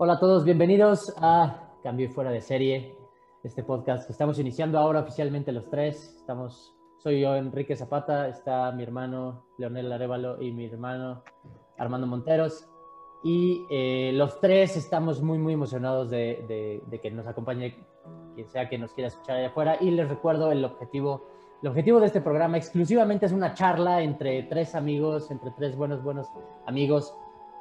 Hola a todos, bienvenidos a Cambio y Fuera de Serie, este podcast que estamos iniciando ahora oficialmente los tres. Estamos, soy yo, Enrique Zapata, está mi hermano Leonel Arevalo y mi hermano Armando Monteros. Y eh, los tres estamos muy, muy emocionados de, de, que nos acompañe quien sea que nos quiera escuchar allá afuera. Y les recuerdo el objetivo. El objetivo de este programa exclusivamente es una charla entre tres amigos, entre tres buenos, buenos amigos,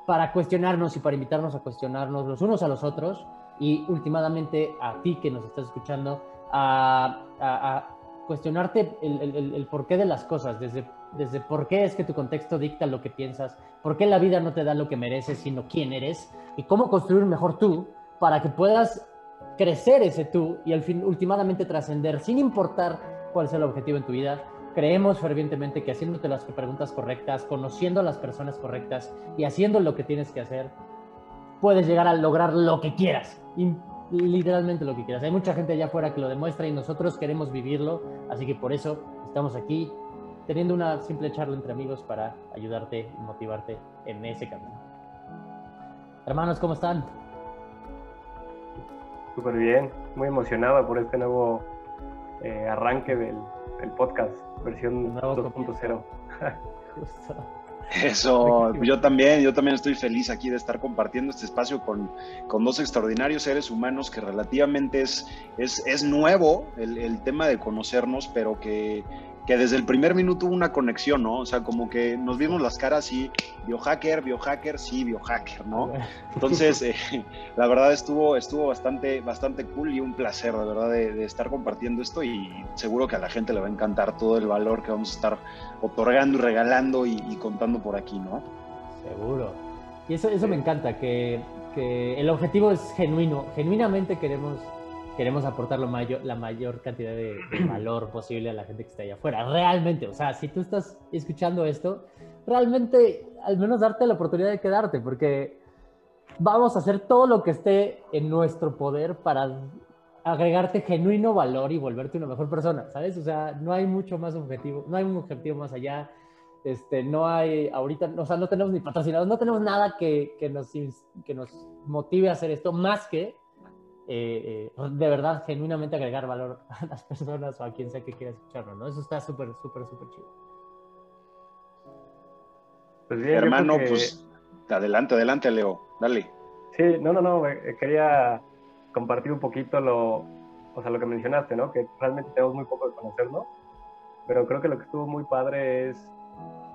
para cuestionarnos y para invitarnos a cuestionarnos los unos a los otros y últimamente a ti que nos estás escuchando a, cuestionarte el, el, el, porqué de las cosas, desde, desde por qué es que tu contexto dicta lo que piensas, por qué la vida no te da lo que mereces, sino quién eres, y cómo construir mejor tú para que puedas crecer ese tú y al fin, últimamente trascender sin importar cuál sea el objetivo en tu vida. Creemos fervientemente que haciéndote las preguntas correctas, conociendo a las personas correctas y haciendo lo que tienes que hacer, puedes llegar a lograr lo que quieras. literalmente lo que quieras. Hay mucha gente allá afuera que lo demuestra y nosotros queremos vivirlo, así que por eso estamos aquí teniendo una simple charla entre amigos para ayudarte y motivarte en ese camino. Hermanos, ¿cómo están? Súper bien, muy emocionado por este nuevo eh, arranque del, podcast, versión 2.0. Eso, yo también, yo también estoy feliz aquí de estar compartiendo este espacio con, con dos extraordinarios seres humanos que relativamente es, es, es nuevo el, el, tema de conocernos, pero que que desde el primer minuto hubo una conexión, ¿no? O sea, como que nos vimos las caras y biohacker, biohacker, sí, biohacker, ¿no? Entonces, eh, la verdad estuvo, estuvo bastante, bastante cool y un placer, de verdad, de, estar compartiendo esto y seguro que a la gente le va a encantar todo el valor que vamos a estar otorgando y regalando y, contando por aquí, ¿no? Seguro. Y eso, eso me encanta, que, que el objetivo es genuino, genuinamente queremos queremos aportar lo mayor, la mayor cantidad de, valor posible a la gente que está allá afuera. Realmente, o sea, si tú estás escuchando esto, realmente al menos darte la oportunidad de quedarte, porque vamos a hacer todo lo que esté en nuestro poder para agregarte genuino valor y volverte una mejor persona, ¿sabes? O sea, no hay mucho más objetivo, no hay un objetivo más allá. Este, no hay ahorita, o sea, no tenemos ni patrocinados, no tenemos nada que, que, nos, que nos motive a hacer esto más que eh, eh, de verdad, genuinamente agregar valor a las personas o a quien sea que quiera escucharlo, ¿no? Eso está súper, súper, súper chido. Pues bien, Hermano, pues adelante, adelante, Leo, dale. Sí, no, no, no, eh, quería compartir un poquito lo, o sea, lo que mencionaste, ¿no? Que realmente tenemos muy poco de conocernos, pero creo que lo que estuvo muy padre es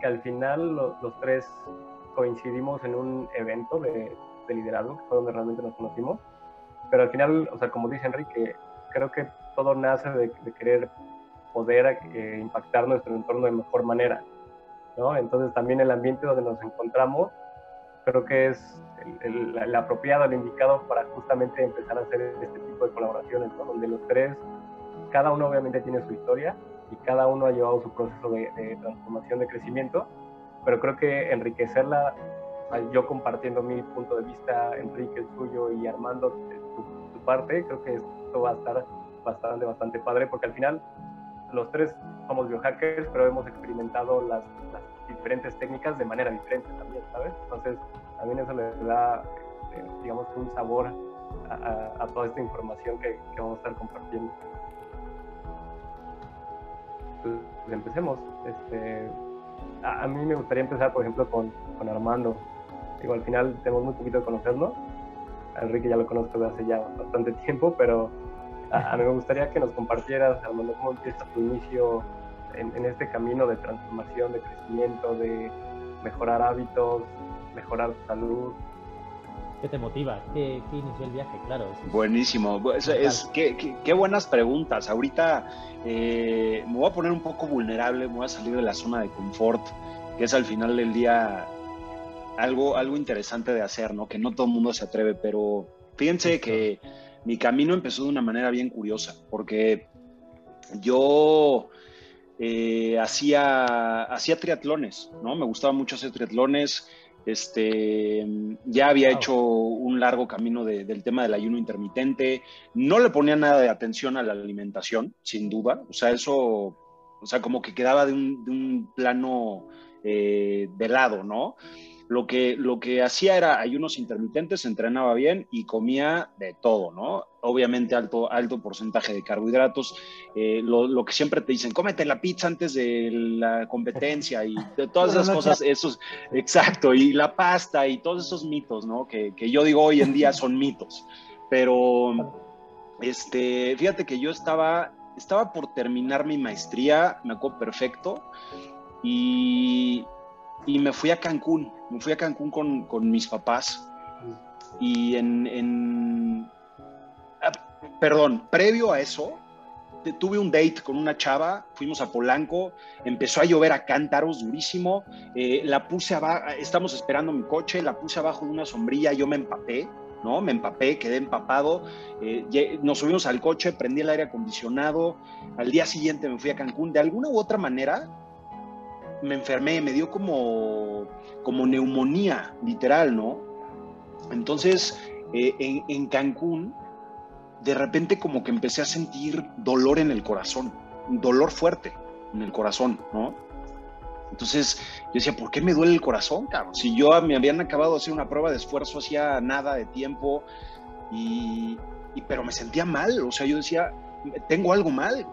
que al final los tres coincidimos en un evento de, de liderazgo, que fue donde realmente nos conocimos pero al final, o sea, como dice Enrique, creo que todo nace de, querer poder eh, impactar nuestro entorno de mejor manera, ¿no? Entonces también el ambiente donde nos encontramos creo que es el, apropiado, el indicado para justamente empezar a hacer este tipo de colaboraciones, ¿no? Donde los tres, cada uno obviamente tiene su historia y cada uno ha llevado su proceso de, de transformación, de crecimiento, pero creo que enriquecerla yo compartiendo mi punto de vista, Enrique el suyo y Armando parte, creo que esto va a estar bastante, bastante padre, porque al final los tres somos biohackers, pero hemos experimentado las, diferentes técnicas de manera diferente también, ¿sabes? Entonces, también eso le da, eh, digamos, un sabor a, toda esta información que, vamos a estar compartiendo. Pues, empecemos. Este, a, mí me gustaría empezar, por ejemplo, con, con Armando. Digo, al final tenemos muy poquito de conocerlo. A Enrique ya lo conozco desde hace ya bastante tiempo, pero a, mí me gustaría que nos compartieras, Armando, cómo empieza tu inicio en, este camino de transformación, de crecimiento, de mejorar hábitos, mejorar tu salud. ¿Qué te motiva? ¿Qué, inició el viaje? Claro. Buenísimo. Es, es qué, qué, buenas preguntas. Ahorita eh, me voy a poner un poco vulnerable, me voy a salir de la zona de confort, que es al final del día algo, algo interesante de hacer, ¿no? Que no todo el mundo se atreve, pero fíjense que mi camino empezó de una manera bien curiosa, porque yo eh, hacía, hacía triatlones, ¿no? Me gustaba mucho hacer triatlones. Este, ya había hecho un largo camino del tema del ayuno intermitente. No le ponía nada de atención a la alimentación, sin duda. O sea, eso, o sea, como que quedaba de un, plano eh, de lado, ¿no? Lo que, lo que hacía era ayunos intermitentes, entrenaba bien y comía de todo, ¿no? Obviamente alto, alto porcentaje de carbohidratos, eh, lo, que siempre te dicen, cómete la pizza antes de la competencia y de todas esas cosas, esos, exacto, y la pasta y todos esos mitos, ¿no? Que, que yo digo hoy en día son mitos, pero este, fíjate que yo estaba, estaba por terminar mi maestría, me acuerdo perfecto, y, y me fui a Cancún, me fui a Cancún con, con mis papás. Y en, en ah, perdón, previo a eso, tuve un date con una chava, fuimos a Polanco, empezó a llover a cántaros durísimo, eh, la puse abajo, estamos esperando mi coche, la puse abajo de una sombrilla, yo me empapé, ¿no? Me empapé, quedé empapado, eh, nos subimos al coche, prendí el aire acondicionado, al día siguiente me fui a Cancún, de alguna u otra manera me enfermé, me dio como, como neumonía, literal, ¿no? Entonces, eh, en, en, Cancún, de repente como que empecé a sentir dolor en el corazón, dolor fuerte en el corazón, ¿no? Entonces yo decía, ¿por qué me duele el corazón, cabrón? Si yo me habían acabado de hacer una prueba de esfuerzo hacía nada de tiempo, y, y, pero me sentía mal, o sea, yo decía, tengo algo mal,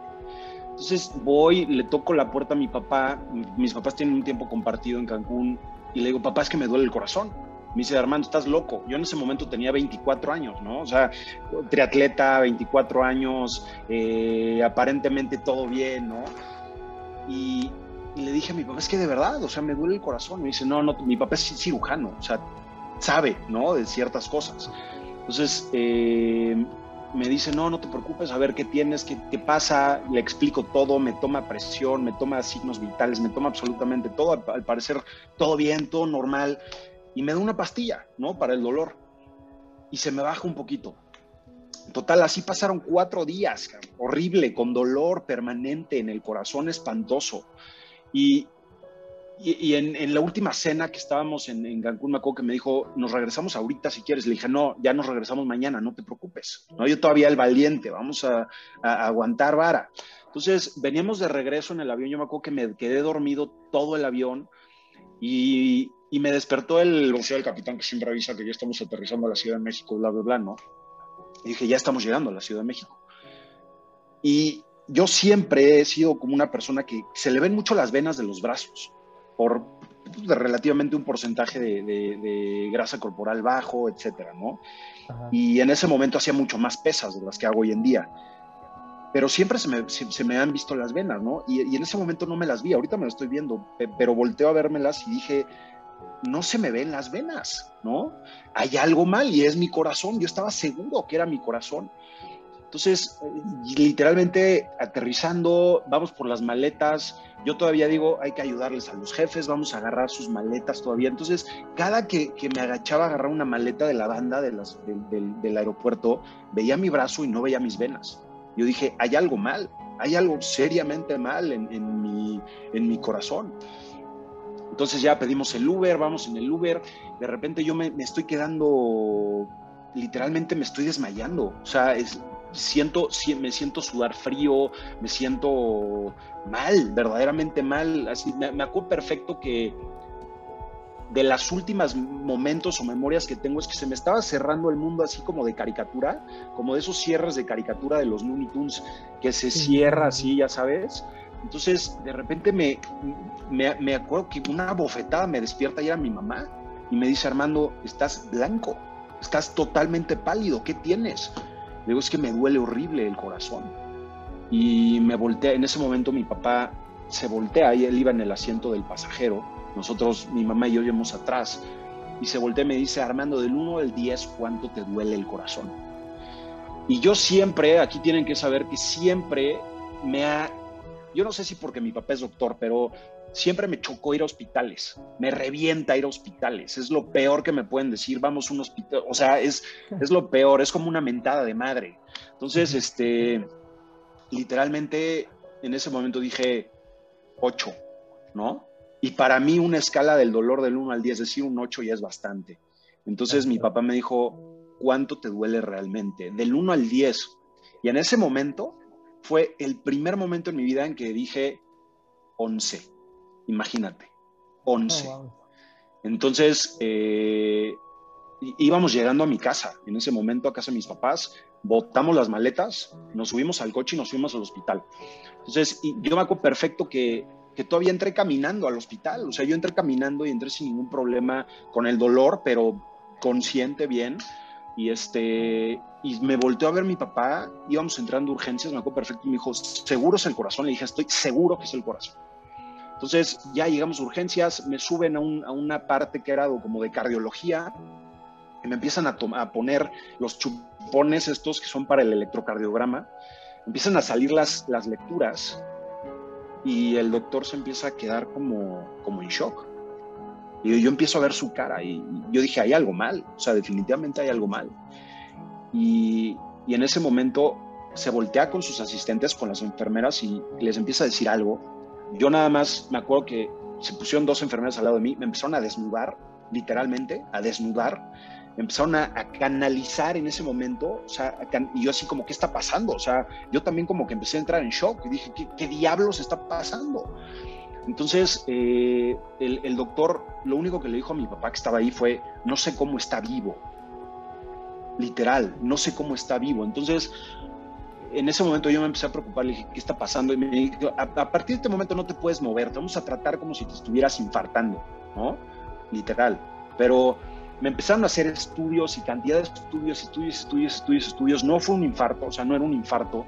entonces voy, le toco la puerta a mi papá, mis papás tienen un tiempo compartido en Cancún, y le digo, papá, es que me duele el corazón. Me dice, Armando, estás loco. Yo en ese momento tenía 24 años, ¿no? O sea, triatleta, 24 años, eh, aparentemente todo bien, ¿no? Y, le dije a mi papá, es que de verdad, o sea, me duele el corazón. Me dice, no, no, mi papá es cirujano, o sea, sabe, ¿no? De ciertas cosas. Entonces, eh, me dice, no, no te preocupes, a ver qué tienes, qué, qué, pasa, le explico todo, me toma presión, me toma signos vitales, me toma absolutamente todo, al, parecer todo bien, todo normal, y me da una pastilla, ¿no? Para el dolor. Y se me baja un poquito. Total, así pasaron cuatro días, horrible, con dolor permanente en el corazón, espantoso. Y, y, en, la última cena que estábamos en, Cancún, me acuerdo que me dijo, nos regresamos ahorita si quieres. Le dije, no, ya nos regresamos mañana, no te preocupes. No, yo todavía el valiente, vamos a, aguantar vara. Entonces, veníamos de regreso en el avión, yo me acuerdo que me quedé dormido todo el avión y, me despertó el vocero del capitán que siempre avisa que ya estamos aterrizando a la Ciudad de México, bla, bla, bla, ¿no? Y dije, ya estamos llegando a la Ciudad de México. Y yo siempre he sido como una persona que se le ven mucho las venas de los brazos por relativamente un porcentaje de, grasa corporal bajo, etcétera, ¿no? Y en ese momento hacía mucho más pesas de las que hago hoy en día. Pero siempre se me, se, me han visto las venas, ¿no? Y, y, en ese momento no me las vi, ahorita me las estoy viendo, pero volteo a vérmelas y dije, no se me ven las venas, ¿no? Hay algo mal y es mi corazón, yo estaba seguro que era mi corazón. Entonces, literalmente aterrizando, vamos por las maletas. Yo todavía digo, hay que ayudarles a los jefes, vamos a agarrar sus maletas todavía. Entonces, cada que, me agachaba a agarrar una maleta de la banda del aeropuerto, veía mi brazo y no veía mis venas. Yo dije, hay algo mal, hay algo seriamente mal en, mi, corazón. Entonces ya pedimos el Uber, vamos en el Uber. De repente yo me estoy quedando literalmente me estoy desmayando. O sea, es, siento, me siento sudar frío, me siento mal, verdaderamente mal. Así, me, acuerdo perfecto que de las últimas momentos o memorias que tengo es que se me estaba cerrando el mundo así como de caricatura, como de esos cierres de caricatura de los Looney Tunes que se cierra así, ya sabes. Entonces, de repente me, me, me acuerdo que una bofetada me despierta y era mi mamá y me dice, Armando, estás blanco, estás totalmente pálido, ¿qué tienes? Digo, es que me duele horrible el corazón. Y me voltea, en ese momento mi papá se voltea y él iba en el asiento del pasajero. Nosotros, mi mamá y yo íbamos atrás. Y se voltea y me dice, Armando, del 1 al 10, ¿cuánto te duele el corazón? Y yo siempre, aquí tienen que saber que siempre me ha, yo no sé si porque mi papá es doctor, pero siempre me chocó ir a hospitales, me revienta ir a hospitales, es lo peor que me pueden decir, vamos a un hospital, o sea, es, es lo peor, es como una mentada de madre. Entonces, este, literalmente en ese momento dije 8, ¿no? Y para mí una escala del dolor del 1 al 10, es decir, un 8 ya es bastante. Entonces mi papá me dijo, ¿cuánto te duele realmente? Del 1 al 10. Y en ese momento fue el primer momento en mi vida en que dije 11 Imagínate, 11. Entonces, eh, íbamos llegando a mi casa, en ese momento a casa de mis papás, botamos las maletas, nos subimos al coche y nos fuimos al hospital. Entonces, yo me acuerdo perfecto que, que todavía entré caminando al hospital, o sea, yo entré caminando y entré sin ningún problema con el dolor, pero consciente bien. Y, este, y me volteó a ver mi papá, íbamos entrando urgencias, me acuerdo perfecto, y me dijo, seguro es el corazón. Le dije, estoy seguro que es el corazón. Entonces ya llegamos a urgencias, me suben a, una parte que era como de cardiología, y me empiezan a, a, poner los chupones estos que son para el electrocardiograma, empiezan a salir las, las lecturas y el doctor se empieza a quedar como, como en shock. Y yo empiezo a ver su cara y yo dije, hay algo mal, o sea, definitivamente hay algo mal. Y, y en ese momento se voltea con sus asistentes, con las enfermeras y les empieza a decir algo. Yo nada más me acuerdo que se pusieron dos enfermeras al lado de mí, me empezaron a desnudar, literalmente, a desnudar empezaron a, canalizar en ese momento, o sea, y yo así como, ¿qué está pasando? O sea, yo también como que empecé a entrar en shock y dije, ¿qué, diablos está pasando? Entonces, eh, el, doctor, lo único que le dijo a mi papá que estaba ahí fue, no sé cómo está vivo. Literal, no sé cómo está vivo. Entonces, en ese momento yo me empecé a preocupar, le dije, ¿qué está pasando? Y me dijo, a, a partir de este momento no te puedes mover, te vamos a tratar como si te estuvieras infartando, ¿no? Literal. Pero me empezaron a hacer estudios y cantidad de estudios, estudios, estudios, estudios, estudios. No fue un infarto, o sea, no era un infarto.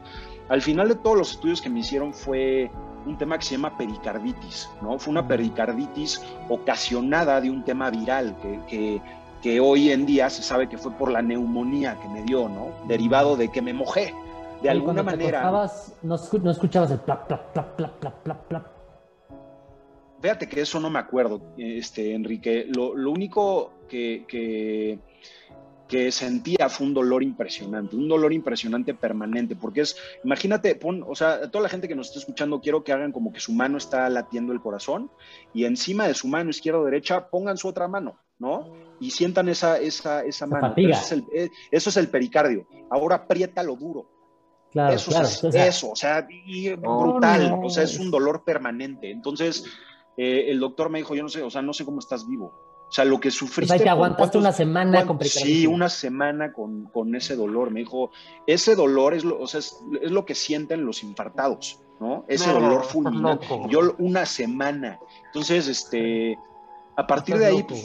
Al final de todos los estudios que me hicieron fue un tema que se llama pericarditis, ¿no? Fue una pericarditis ocasionada de un tema viral que, que, hoy en día se sabe que fue por la neumonía que me dio, ¿no? Derivado de que me mojé. De alguna manera. no, escuchabas el plap, plap, plap, plap, plap, plap, plap. Fíjate que eso no me acuerdo, este, Enrique. Lo, lo único que, que, sentía fue un dolor impresionante, un dolor impresionante permanente, porque es, imagínate, pon, o sea, toda la gente que nos está escuchando, quiero que hagan como que su mano está latiendo el corazón y encima de su mano izquierda o derecha pongan su otra mano, ¿no? Y sientan esa, esa, esa mano. Eso es, el, eh, eso es, el, pericardio. Ahora aprieta lo duro. Claro, eso, es, eso, o sea, brutal, o sea, es un dolor permanente. Entonces, eh, el doctor me dijo, yo no sé, o sea, no sé cómo estás vivo. O sea, lo que sufriste. O sea, que aguantaste una semana con Sí, una semana con, con, ese dolor. Me dijo, ese dolor es lo, o sea, es, lo que sienten los infartados, ¿no? Ese dolor fulminante. Yo una semana. Entonces, este, a partir de ahí, pues,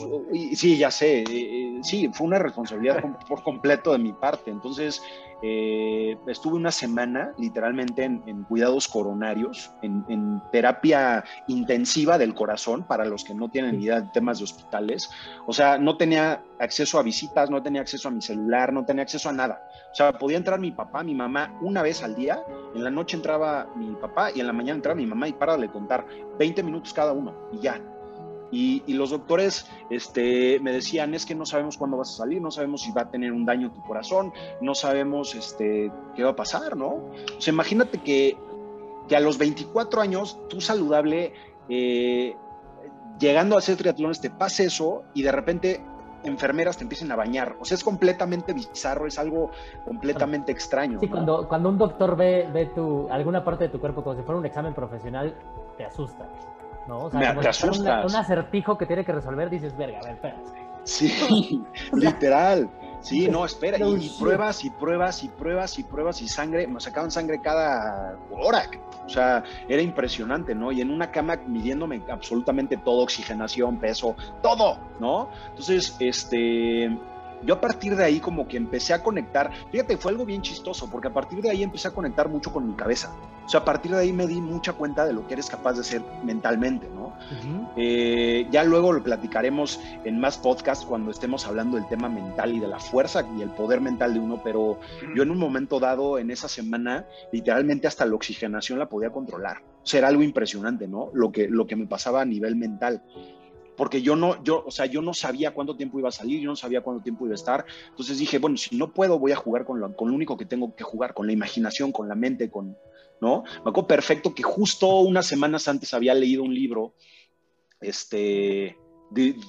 sí, ya sé, eh, sí, fue una responsabilidad por completo de mi parte. Entonces, eh, estuve una semana literalmente en, cuidados coronarios, en, terapia intensiva del corazón para los que no tienen idea de temas de hospitales. O sea, no tenía acceso a visitas, no tenía acceso a mi celular, no tenía acceso a nada. O sea, podía entrar mi papá, mi mamá una vez al día. En la noche entraba mi papá y en la mañana entraba mi mamá y para de contar 20 minutos cada uno y ya y, los doctores este, me decían, es que no sabemos cuándo vas a salir, no sabemos si va a tener un daño tu corazón, no sabemos este, qué va a pasar, ¿no? O sea, imagínate que, que a los 24 años, tú saludable, eh, llegando a hacer triatlones, te pase eso y de repente enfermeras te empiecen a bañar. O sea, es completamente bizarro, es algo completamente extraño. Sí, cuando, cuando un doctor ve, ve tu, alguna parte de tu cuerpo como si fuera un examen profesional, te asusta. ¿No? O sea, me, asusta. Un, acertijo que tiene que resolver, dices, verga, a ver, espérate. Sí, literal. Sí, no, espera, y, pruebas y pruebas y pruebas y pruebas y sangre, me sacaban sangre cada hora, o sea, era impresionante, ¿no? Y en una cama midiéndome absolutamente todo, oxigenación, peso, todo, ¿no? Entonces, este, yo a partir de ahí como que empecé a conectar, fíjate, fue algo bien chistoso, porque a partir de ahí empecé a conectar mucho con mi cabeza. O sea, a partir de ahí me di mucha cuenta de lo que eres capaz de hacer mentalmente, ¿no? Eh, ya luego lo platicaremos en más podcasts cuando estemos hablando del tema mental y de la fuerza y el poder mental de uno, pero yo en un momento dado, en esa semana, literalmente hasta la oxigenación la podía controlar. O sea, era algo impresionante, ¿no? Lo que, lo que me pasaba a nivel mental porque yo no, yo, o sea, yo no sabía cuánto tiempo iba a salir, yo no sabía cuánto tiempo iba a estar. Entonces dije, bueno, si no puedo, voy a jugar con lo, con lo único que tengo que jugar, con la imaginación, con la mente, con, ¿no? Me acuerdo perfecto que justo unas semanas antes había leído un libro, este,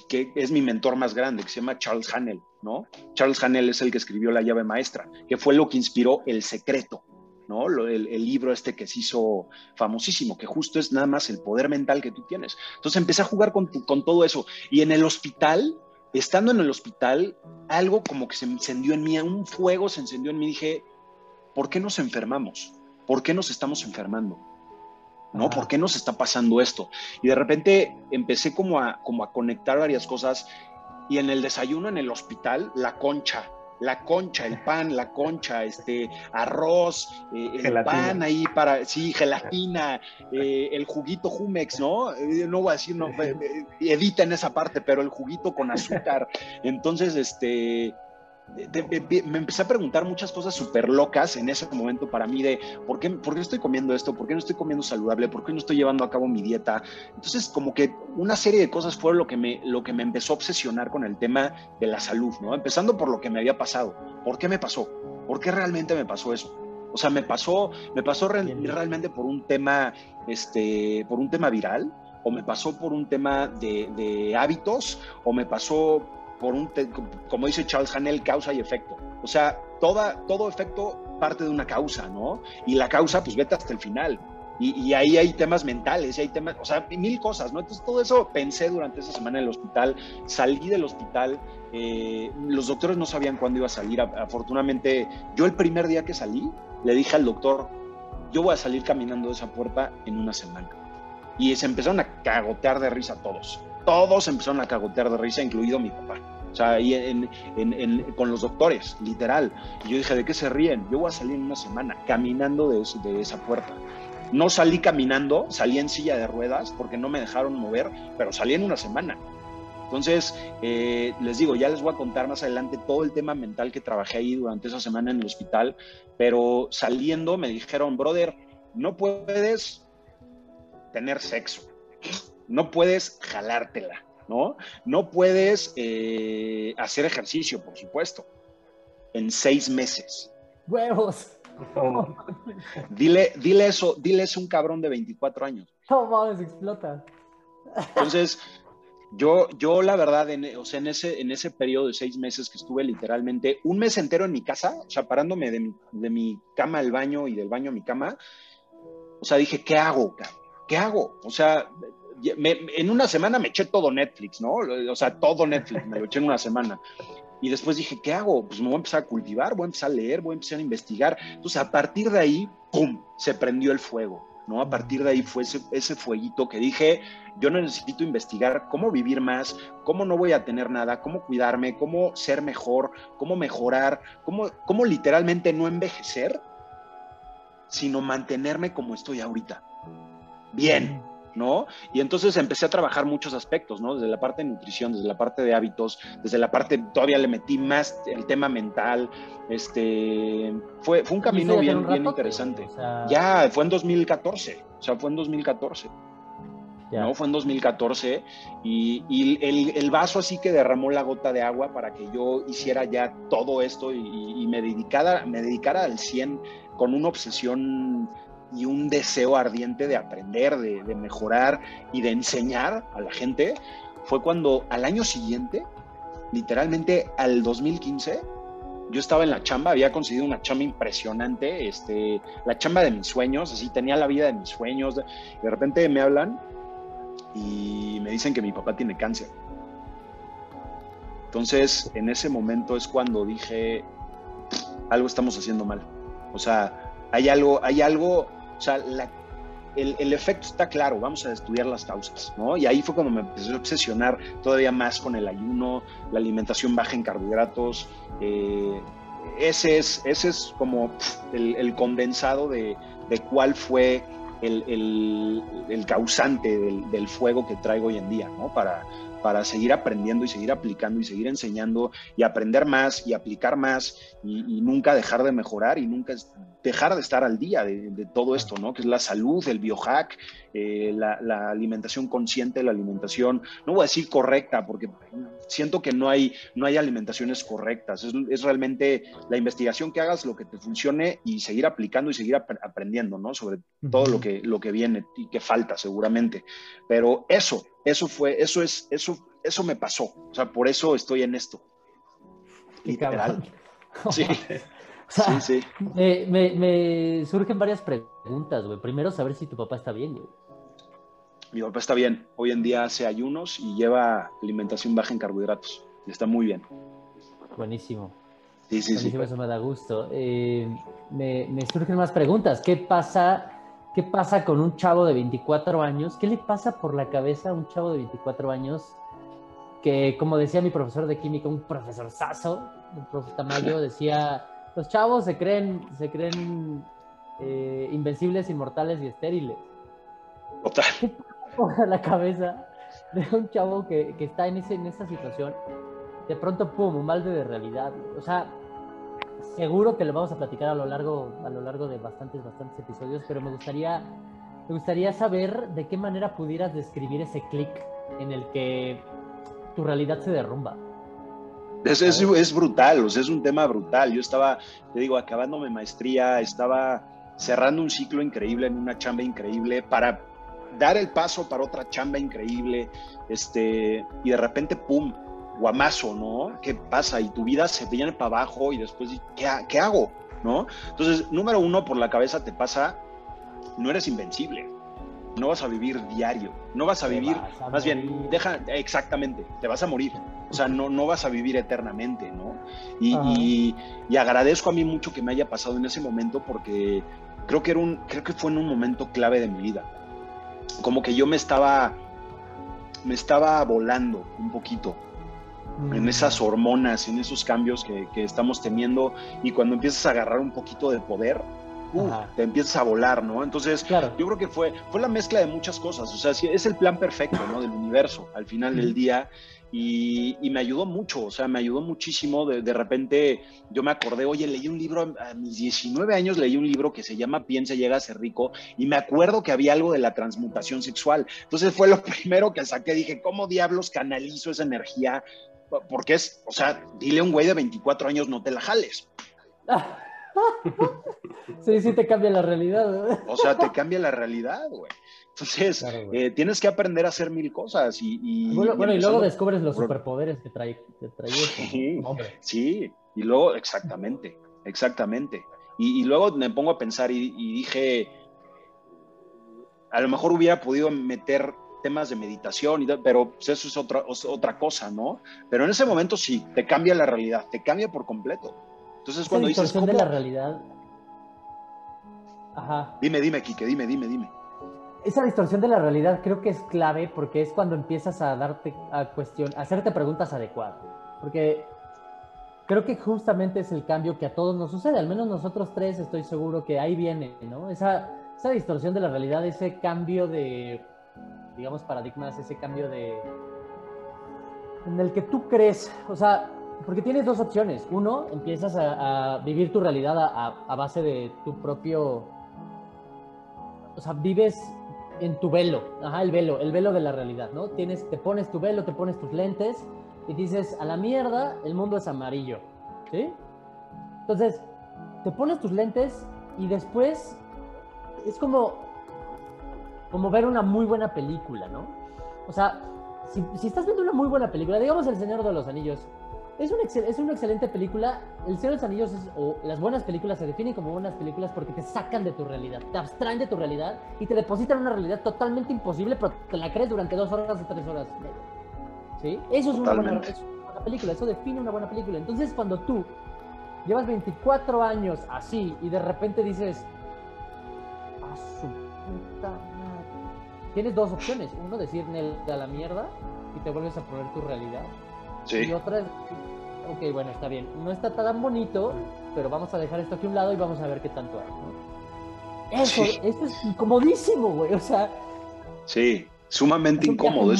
que es mi mentor más grande, que se llama Charles Hannell, ¿no? Charles Hannell es el que escribió La llave maestra, que fue lo que inspiró El secreto, ¿no? El, libro este que se hizo famosísimo, que justo es nada más el poder mental que tú tienes. Entonces empecé a jugar con, con todo eso. Y en el hospital, estando en el hospital, algo como que se encendió en mí, un fuego se encendió en mí. Dije, ¿por qué nos enfermamos? ¿Por qué nos estamos enfermando? ¿No? ¿Por qué nos está pasando esto? Y de repente empecé como a, como a conectar varias cosas y en el desayuno en el hospital, la concha, la concha, el pan, la concha, este arroz, eh, el pan ahí para, sí, gelatina, eh, el juguito Jumex, ¿no? Eh, no voy a decir, no, edita en esa parte, pero el juguito con azúcar. Entonces, este, me empecé a preguntar muchas cosas súper locas en ese momento para mí de ¿por qué, ¿por qué estoy comiendo esto? ¿Por qué no estoy comiendo saludable? ¿Por qué no estoy llevando a cabo mi dieta? Entonces como que una serie de cosas fueron lo que me, lo que me empezó a obsesionar con el tema de la salud, ¿no? Empezando por lo que me había pasado. ¿Por qué me pasó? ¿Por qué realmente me pasó eso? O sea, me pasó, me pasó realmente por un tema, este, por un tema viral, o me pasó por un tema de, de hábitos, o me pasó por un, como dice Charles Hanel, causa y efecto. O sea, toda, todo efecto parte de una causa, ¿no? Y la causa, pues vete hasta el final. Y, ahí hay temas mentales, y hay temas, o sea, mil cosas, ¿no? Entonces todo eso pensé durante esa semana en el hospital, salí del hospital, eh, los doctores no sabían cuándo iba a salir, afortunadamente yo el primer día que salí le dije al doctor, yo voy a salir caminando de esa puerta en una semana. Y se empezaron a cagotear de risa todos todos empezaron a cagotear de risa, incluido mi papá. O sea, ahí con los doctores, literal. Y yo dije, ¿de qué se ríen? Yo voy a salir en una semana caminando de, de esa puerta. No salí caminando, salí en silla de ruedas porque no me dejaron mover, pero salí en una semana. Entonces, eh, les digo, ya les voy a contar más adelante todo el tema mental que trabajé ahí durante esa semana en el hospital, pero saliendo me dijeron, brother, no puedes tener sexo no puedes jalártela, ¿no? No puedes eh, hacer ejercicio, por supuesto, en seis meses. ¡Huevos! Dile, dile eso, dile eso a un cabrón de 24 años. No mames, explota. Entonces, yo, yo la verdad, en, o sea, en ese, en ese periodo de seis meses que estuve literalmente un mes entero en mi casa, o sea, parándome de, de mi cama al baño y del baño a mi cama, o sea, dije, ¿qué hago? ¿Qué hago? O sea, en una semana me eché todo Netflix, ¿no? O sea, todo Netflix, me lo eché en una semana. Y después dije, ¿qué hago? Pues me voy a empezar a cultivar, voy a empezar a leer, voy a empezar a investigar. Entonces, a partir de ahí, ¡pum!, se prendió el fuego, ¿no? A partir de ahí fue ese, ese fueguito que dije, yo necesito investigar cómo vivir más, cómo no voy a tener nada, cómo cuidarme, cómo ser mejor, cómo mejorar, cómo, cómo literalmente no envejecer, sino mantenerme como estoy ahorita. Bien, ¿no? Y entonces empecé a trabajar muchos aspectos, ¿no? Desde la parte de nutrición, desde la parte de hábitos, desde la parte, todavía le metí más el tema mental, este, fue, fue un camino bien, bien interesante. Ya, fue en 2014, o sea, fue en 2014. ¿no? Fue en 2014 y, y el, el, vaso así que derramó la gota de agua para que yo hiciera ya todo esto y, y me, dedicara, me dedicara al 100 con una obsesión y un deseo ardiente de aprender, de, mejorar y de enseñar a la gente, fue cuando al año siguiente, literalmente al 2015, yo estaba en la chamba, había conseguido una chamba impresionante, este, la chamba de mis sueños, así tenía la vida de mis sueños. De, de repente me hablan y me dicen que mi papá tiene cáncer. Entonces, en ese momento es cuando dije, algo estamos haciendo mal. O sea, hay algo, hay algo o sea, el, efecto está claro, vamos a estudiar las causas, ¿no? Y ahí fue cuando me empecé a obsesionar todavía más con el ayuno, la alimentación baja en carbohidratos. Eh, ese, es, ese es como el, condensado de, cuál fue el, causante del, fuego que traigo hoy en día, ¿no? Para, para seguir aprendiendo y seguir aplicando y seguir enseñando y aprender más y aplicar más y, nunca dejar de mejorar y nunca dejar de estar al día de, todo esto, ¿no? Que es la salud, el biohack, eh, la, alimentación consciente, la alimentación, no voy a decir correcta, porque siento que no hay, no hay alimentaciones correctas. Es, realmente la investigación que hagas, lo que te funcione y seguir aplicando y seguir aprendiendo, ¿no? Sobre todo lo que, lo que viene y que falta seguramente. Pero eso, eso fue, eso es, eso, eso me pasó. O sea, por eso estoy en esto. Literal. Sí. sí, sí. Me, me, surgen varias preguntas, güey. Primero, saber si tu papá está bien, güey. Mi papá está bien. Hoy en día hace ayunos y lleva alimentación baja en carbohidratos. Y está muy bien. Buenísimo. Sí, sí, Buenísimo, Eso me da gusto. Eh, me, me, surgen más preguntas. ¿Qué pasa, ¿Qué pasa con un chavo de 24 años? ¿Qué le pasa por la cabeza a un chavo de 24 años que, como decía mi profesor de química, un profesor sazo, un profesor Tamayo, decía, los chavos se creen, se creen eh, invencibles, inmortales y estériles. Total. ¿Qué pasa la cabeza de un chavo que, que está en, ese, en esa situación? De pronto, pum, un mal de realidad. O sea, seguro que lo vamos a platicar a lo largo, a lo largo de bastantes, bastantes episodios, pero me gustaría, me gustaría saber de qué manera pudieras describir ese clic en el que tu realidad se derrumba. Es, es, brutal, o sea, es un tema brutal. Yo estaba, te digo, acabándome maestría, estaba cerrando un ciclo increíble en una chamba increíble para dar el paso para otra chamba increíble, este, y de repente, ¡pum! guamazo, ¿no? ¿Qué pasa? Y tu vida se viene para abajo y después, ¿qué, ¿qué hago? ¿No? Entonces, número uno, por la cabeza te pasa, no eres invencible, no vas a vivir diario, no vas a vivir, más bien, deja, exactamente, te vas a morir, o sea, no, no vas a vivir eternamente, ¿no? Y, y, agradezco a mí mucho que me haya pasado en ese momento porque creo que, era un, creo que fue en un momento clave de mi vida, como que yo me estaba, me estaba volando un poquito, en mm. esas hormonas, en esos cambios que, que, estamos teniendo y cuando empiezas a agarrar un poquito de poder, te empiezas a volar, ¿no? Entonces, claro. yo creo que fue, fue la mezcla de muchas cosas, o sea, es el plan perfecto, ¿no? Del universo al final del día. Y, me ayudó mucho, o sea, me ayudó muchísimo. De, de, repente yo me acordé, oye, leí un libro, a mis 19 años leí un libro que se llama Piensa, llega a ser rico, y me acuerdo que había algo de la transmutación sexual. Entonces fue lo primero que saqué, dije, ¿cómo diablos canalizo esa energía? Porque es, o sea, dile a un güey de 24 años, no te la jales. Sí, sí te cambia la realidad. O sea, te cambia la realidad, güey. Entonces, eh, tienes que aprender a hacer mil cosas y... bueno, y, luego descubres los superpoderes que trae, sí, Sí, y luego, exactamente, exactamente. Y, luego me pongo a pensar y, dije, a lo mejor hubiera podido meter temas de meditación, pero pues, eso es otra, otra cosa, ¿no? Pero en ese momento sí, te cambia la realidad, te cambia por completo. Entonces cuando dices... ¿cómo? de la realidad. Ajá. Dime, dime, Kike, dime, dime, dime. Esa distorsión de la realidad creo que es clave porque es cuando empiezas a darte a cuestión, a hacerte preguntas adecuadas. Porque creo que justamente es el cambio que a todos nos sucede, al menos nosotros tres estoy seguro que ahí viene, ¿no? Esa, esa distorsión de la realidad, ese cambio de, digamos, paradigmas, ese cambio de... en el que tú crees, o sea, porque tienes dos opciones. Uno, empiezas a, vivir tu realidad a, base de tu propio... O sea, vives en tu velo, ajá, el velo, el velo de la realidad, ¿no? Tienes, te pones tu velo, te pones tus lentes y dices, a la mierda, el mundo es amarillo, ¿sí? Entonces, te pones tus lentes y después es como, como ver una muy buena película, ¿no? O sea, si, si estás viendo una muy buena película, digamos El Señor de los Anillos, es, es una excelente película. El Señor de los Anillos o las buenas películas se definen como buenas películas porque te sacan de tu realidad, te abstraen de tu realidad y te depositan una realidad totalmente imposible, pero te la crees durante dos horas o tres horas. ¿Sí? Eso es una, buena, película, eso define una buena película. Entonces, cuando tú llevas 24 años así y de repente dices, a su puta madre, tienes dos opciones. Uno, decir a la mierda y te vuelves a poner tu realidad. Y otra es, ok, bueno, está bien. No está tan bonito, pero vamos a dejar esto aquí a un lado y vamos a ver qué tanto hay, Eso, eso es incomodísimo, güey. O sea. Sí, sumamente incómodo.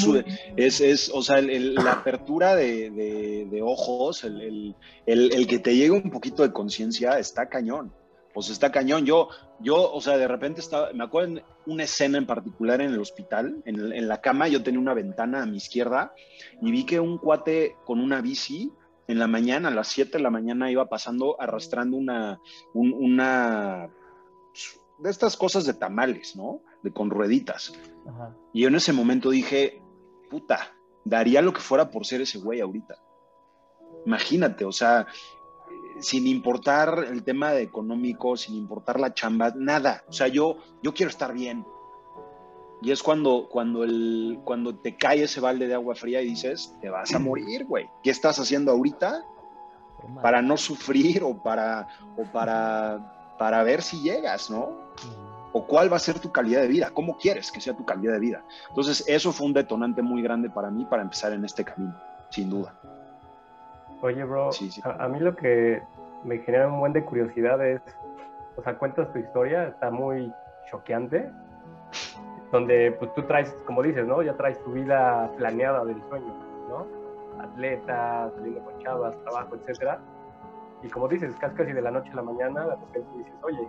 Es, es, o sea, la apertura de, ojos, el, que te llegue un poquito de conciencia está cañón. Pues está cañón. Yo, yo, o sea, de repente estaba, me acuerdo en una escena en particular en el hospital, en, en la cama, yo tenía una ventana a mi izquierda y vi que un cuate con una bici en la mañana, a las 7 de la mañana, iba pasando arrastrando una, una de estas cosas de tamales, ¿no? De con rueditas. Y yo en ese momento dije, puta, daría lo que fuera por ser ese güey ahorita. Imagínate, o sea, sin importar el tema de económico, sin importar la chamba, nada. O sea, yo, yo quiero estar bien. Y es cuando, cuando, el, cuando te cae ese balde de agua fría y dices, te vas a morir, güey. ¿Qué estás haciendo ahorita para no sufrir o para, o para, para ver si llegas, ¿no? o cuál va a ser tu calidad de vida, cómo quieres que sea tu calidad de vida. Entonces, eso fue un detonante muy grande para mí para empezar en este camino, sin duda. Oye, bro, A, mí lo que me genera un buen de curiosidad es, o sea, cuentas tu historia, está muy choqueante, donde pues tú traes, como dices, ¿no? Ya traes tu vida planeada del sueño, ¿no? Atleta, saliendo con chavas, trabajo, etcétera. Y como dices, casi de la noche a la mañana, de repente dices, oye,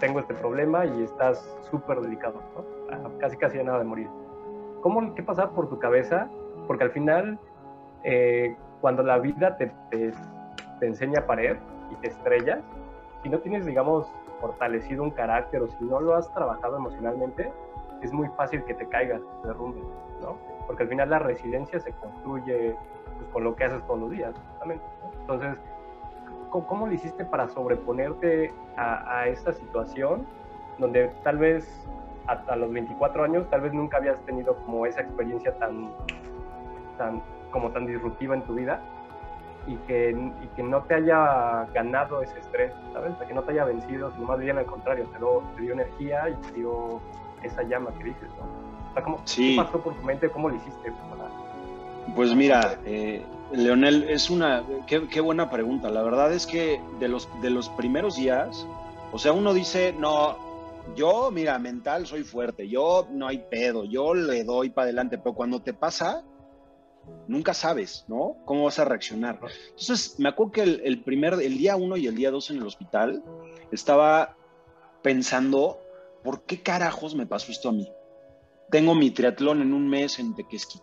tengo este problema y estás súper delicado, ¿no? casi casi a nada de morir. ¿Cómo, ¿Qué pasa por tu cabeza? Porque al final, eh, cuando la vida te, te, enseña a pared y te estrellas, si no tienes, digamos, fortalecido un carácter o si no lo has trabajado emocionalmente, es muy fácil que te caigas, te derrumbes, ¿no? Porque al final la resiliencia se construye pues, con lo que haces todos los días, justamente. Entonces, ¿cómo, lo hiciste para sobreponerte a, esta situación donde tal vez hasta los 24 años tal vez nunca habías tenido como esa experiencia tan, tan como tan disruptiva en tu vida y que, y que no te haya ganado ese estrés, ¿sabes? que no te haya vencido, sino más bien al contrario, te, te dio energía y te dio esa llama que dices, ¿no? ¿cómo, ¿qué pasó por tu mente? ¿Cómo lo hiciste? Pues mira, eh, Leonel, es una, qué, buena pregunta. La verdad es que de los, de los primeros días, o sea, uno dice, no, yo, mira, mental soy fuerte, yo no hay pedo, yo le doy para adelante, pero cuando te pasa, nunca sabes, ¿no? ¿Cómo vas a reaccionar? Entonces, me acuerdo que el, primer, el día uno y el día dos en el hospital, estaba pensando, ¿por qué carajos me pasó esto a mí? Tengo mi triatlón en un mes en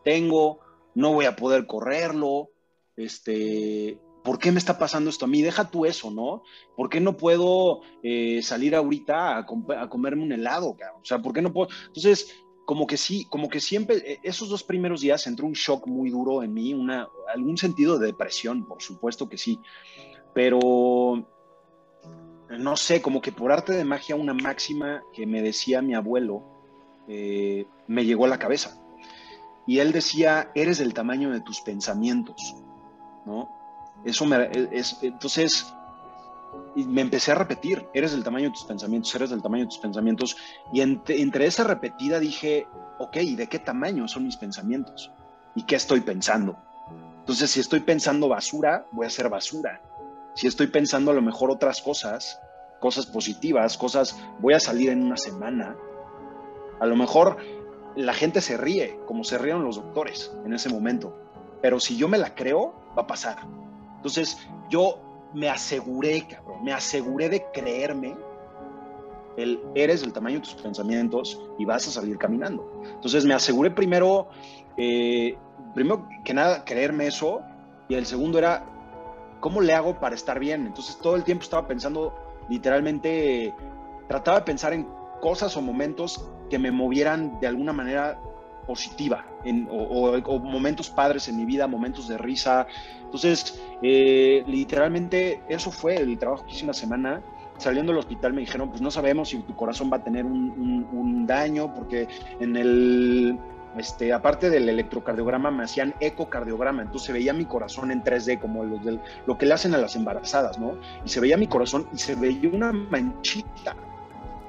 tengo no voy a poder correrlo, este, ¿por qué me está pasando esto a mí? Deja tú eso, ¿no? ¿Por qué no puedo eh, salir ahorita a, comerme un helado? O sea, ¿por qué no puedo? Entonces, como que sí, como que siempre, e, esos dos primeros días entró un shock muy duro en mí, una, algún sentido de depresión, por supuesto que sí, pero no sé, como que por arte de magia una máxima que me decía mi abuelo eh, me llegó a la cabeza. Y él decía, eres del tamaño de tus pensamientos, ¿no? Eso me, es, entonces, me empecé a repetir, eres del tamaño de tus pensamientos, eres del tamaño de tus pensamientos. Y entre, esa repetida dije, ok, ¿de qué tamaño son mis pensamientos? ¿Y qué estoy pensando? Entonces, si estoy pensando basura, voy a hacer basura. Si estoy pensando a lo mejor otras cosas, cosas positivas, cosas, voy a salir en una semana. A lo mejor la gente se ríe, como se rieron los doctores en ese momento. Pero si yo me la creo, va a pasar. Entonces, yo me aseguré, cabrón, me aseguré de creerme el eres del tamaño de tus pensamientos y vas a salir caminando. Entonces, me aseguré primero, eh, primero que nada, creerme eso. Y el segundo era, ¿cómo le hago para estar bien? Entonces, todo el tiempo estaba pensando, literalmente, trataba de pensar en cosas o momentos que me movieran de alguna manera positiva en, o, momentos padres en mi vida, momentos de risa. Entonces, eh, literalmente eso fue el trabajo que hice una semana. Saliendo del hospital me dijeron, pues no sabemos si tu corazón va a tener un, daño, porque en el, este, aparte del electrocardiograma, me hacían ecocardiograma, entonces se veía mi corazón en 3D, como lo, lo que le hacen a las embarazadas, ¿no? Y se veía mi corazón y se veía una manchita,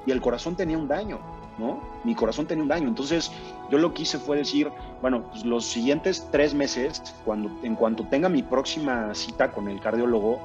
y el corazón tenía un daño. ¿No? Mi corazón tenía un daño. Entonces, yo lo que hice fue decir, bueno, pues los siguientes tres meses, cuando, en cuanto tenga mi próxima cita con el cardiólogo,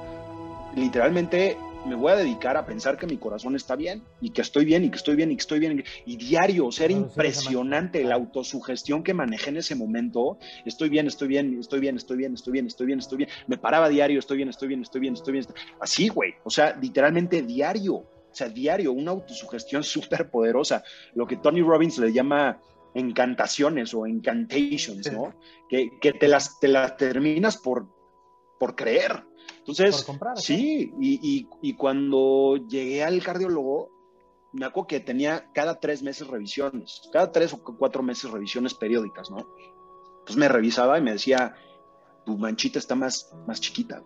literalmente me voy a dedicar a pensar que mi corazón está bien y que estoy bien y que estoy bien y que estoy bien. Y diario, o sea, era impresionante la autosugestión que manejé en ese momento. Estoy bien, estoy bien, estoy bien, estoy bien, estoy bien, estoy bien, estoy bien. Me paraba diario, estoy bien, estoy bien, estoy bien, estoy bien. Así, güey. O sea, literalmente diario sea, diario, una autosugestión súper poderosa, lo que Tony Robbins le llama encantaciones o encantations, ¿no? Que, te, las, te las terminas por, por creer. Entonces, sí, y, cuando llegué al cardiólogo, me acuerdo que tenía cada tres meses revisiones, cada tres o cuatro meses revisiones periódicas, ¿no? Entonces me revisaba y me decía, tu manchita está más, más chiquita.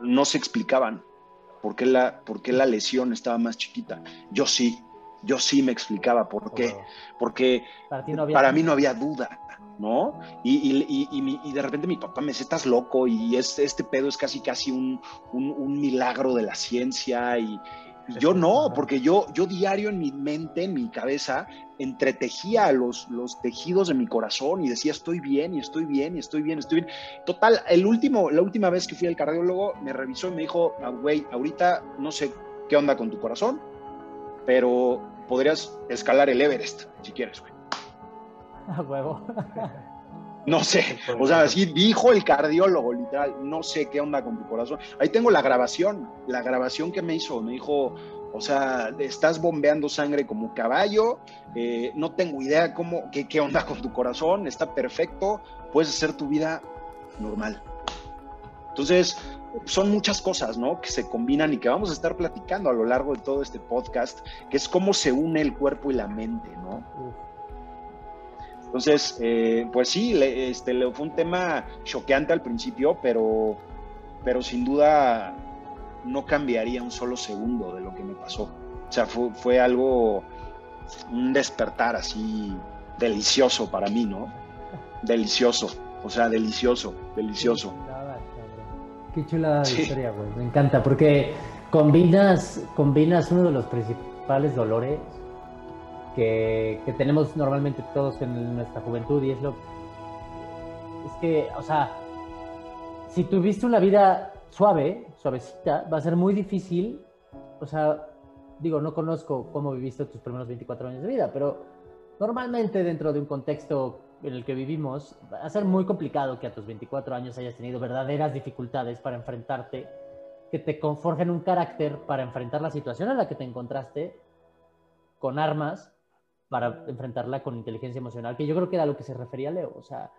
no se explicaban por qué la, por qué la lesión estaba más chiquita. Yo sí, yo sí me explicaba por qué. Porque para, mí no había duda, ¿no? Y, de repente mi papá me dice, estás loco y este pedo es casi, casi un, un milagro de la ciencia y, yo no, porque yo, yo diario en mi mente, en mi cabeza, entretejía los, los tejidos de mi corazón y decía, estoy bien, y estoy bien, y estoy bien, estoy bien. Total, el último, la última vez que fui al cardiólogo, me revisó y me dijo, ah, güey, ahorita no sé qué onda con tu corazón, pero podrías escalar el Everest, si quieres, güey. A huevo. No sé, o sea, así dijo el cardiólogo, literal, no sé qué onda con tu corazón. Ahí tengo la grabación, la grabación que me hizo, me dijo, o sea, estás bombeando sangre como caballo, eh, no tengo idea cómo, qué, qué onda con tu corazón, está perfecto, puedes hacer tu vida normal. Entonces, son muchas cosas, ¿no? Que se combinan y que vamos a estar platicando a lo largo de todo este podcast, que es cómo se une el cuerpo y la mente, ¿no? Entonces, eh, pues sí, este, fue un tema choqueante al principio, pero, pero sin duda no cambiaría un solo segundo de lo que me pasó. O sea, fue, algo, un despertar así delicioso para mí, ¿no? Delicioso, o sea, delicioso, delicioso. Qué chula historia, güey. Me encanta, porque combinas, combinas uno de los principales dolores que, tenemos normalmente todos en nuestra juventud y es lo... Es que, o sea, si tuviste una vida suave, suavecita, va a ser muy difícil, o sea, digo, no conozco cómo viviste tus primeros 24 años de vida, pero normalmente dentro de un contexto en el que vivimos, va a ser muy complicado que a tus 24 años hayas tenido verdaderas dificultades para enfrentarte, que te conforjen un carácter para enfrentar la situación en la que te encontraste con armas para enfrentarla con inteligencia emocional, que yo creo que era a lo que se refería Leo. O sea,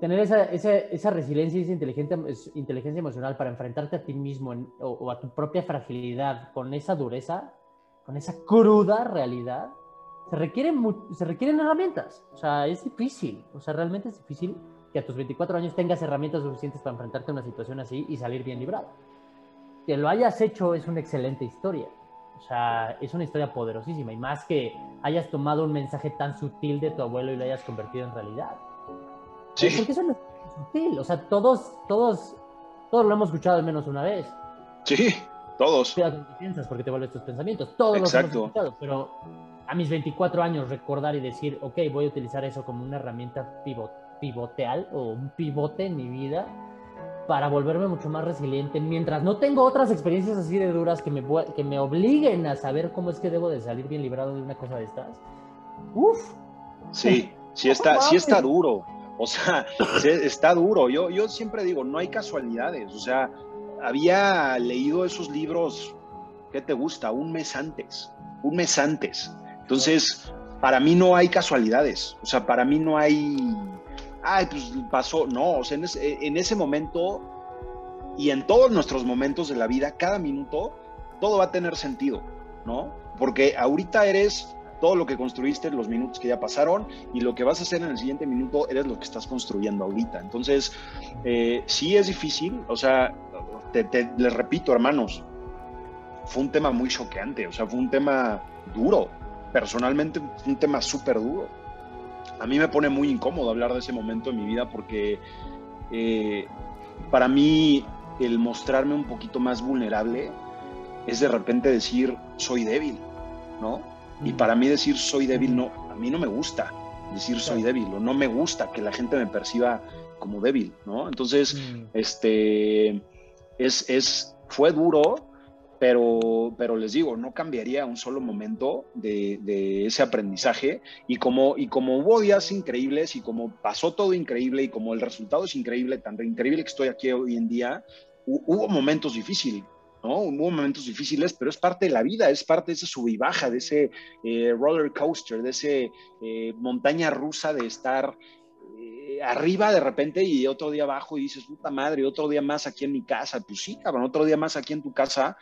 tener esa, esa, esa resiliencia y esa inteligencia, inteligencia emocional para enfrentarte a ti mismo o, a tu propia fragilidad con esa dureza, con esa cruda realidad, se requieren, se requieren herramientas. O sea, es difícil. O sea, realmente es difícil que a tus 24 años tengas herramientas suficientes para enfrentarte a una situación así y salir bien librado. Que lo hayas hecho es una excelente historia. O sea, es una historia poderosísima y más que hayas tomado un mensaje tan sutil de tu abuelo y lo hayas convertido en realidad. Sí. Porque eso no es sutil. O sea, todos, todos, todos lo hemos escuchado al menos una vez. Sí, todos. Cuidado con piensas porque te vuelves tus pensamientos. Todos los hemos escuchado. Pero a mis 24 años recordar y decir, ok, voy a utilizar eso como una herramienta pivoteal o un pivote en mi vida para volverme mucho más resiliente. Mientras no tengo otras experiencias así de duras que me, que me obliguen a saber cómo es que debo de salir bien librado de una cosa de estas. Uf. Sí, sí está, sí está duro. O sea, está duro. Yo, yo siempre digo, no hay casualidades. O sea, había leído esos libros, ¿qué te gusta? Un mes antes. Un mes antes. Entonces, para mí no hay casualidades. O sea, para mí no hay ay, pues pasó. No, o sea, en ese, momento y en todos nuestros momentos de la vida, cada minuto, todo va a tener sentido, ¿no? Porque ahorita eres todo lo que construiste, los minutos que ya pasaron, y lo que vas a hacer en el siguiente minuto eres lo que estás construyendo ahorita. Entonces, eh, sí es difícil, o sea, les repito, hermanos, fue un tema muy choqueante, o sea, fue un tema duro, personalmente un tema súper duro a mí me pone muy incómodo hablar de ese momento en mi vida porque eh, para mí el mostrarme un poquito más vulnerable es de repente decir soy débil, ¿no? Y para mí decir soy débil no, a mí no me gusta decir soy débil o no me gusta que la gente me perciba como débil, ¿no? Entonces, este, es, es, fue duro, pero, pero les digo, no cambiaría un solo momento de, ese aprendizaje y como, y como hubo días increíbles y como pasó todo increíble y como el resultado es increíble, tan increíble que estoy aquí hoy en día, hubo momentos difíciles, ¿no? Hubo momentos difíciles, pero es parte de la vida, es parte de ese sub y baja, de ese eh, roller coaster, de ese eh, montaña rusa de estar eh, arriba de repente y otro día abajo y dices, puta madre, otro día más aquí en mi casa. Pues sí, cabrón, otro día más aquí en tu casa,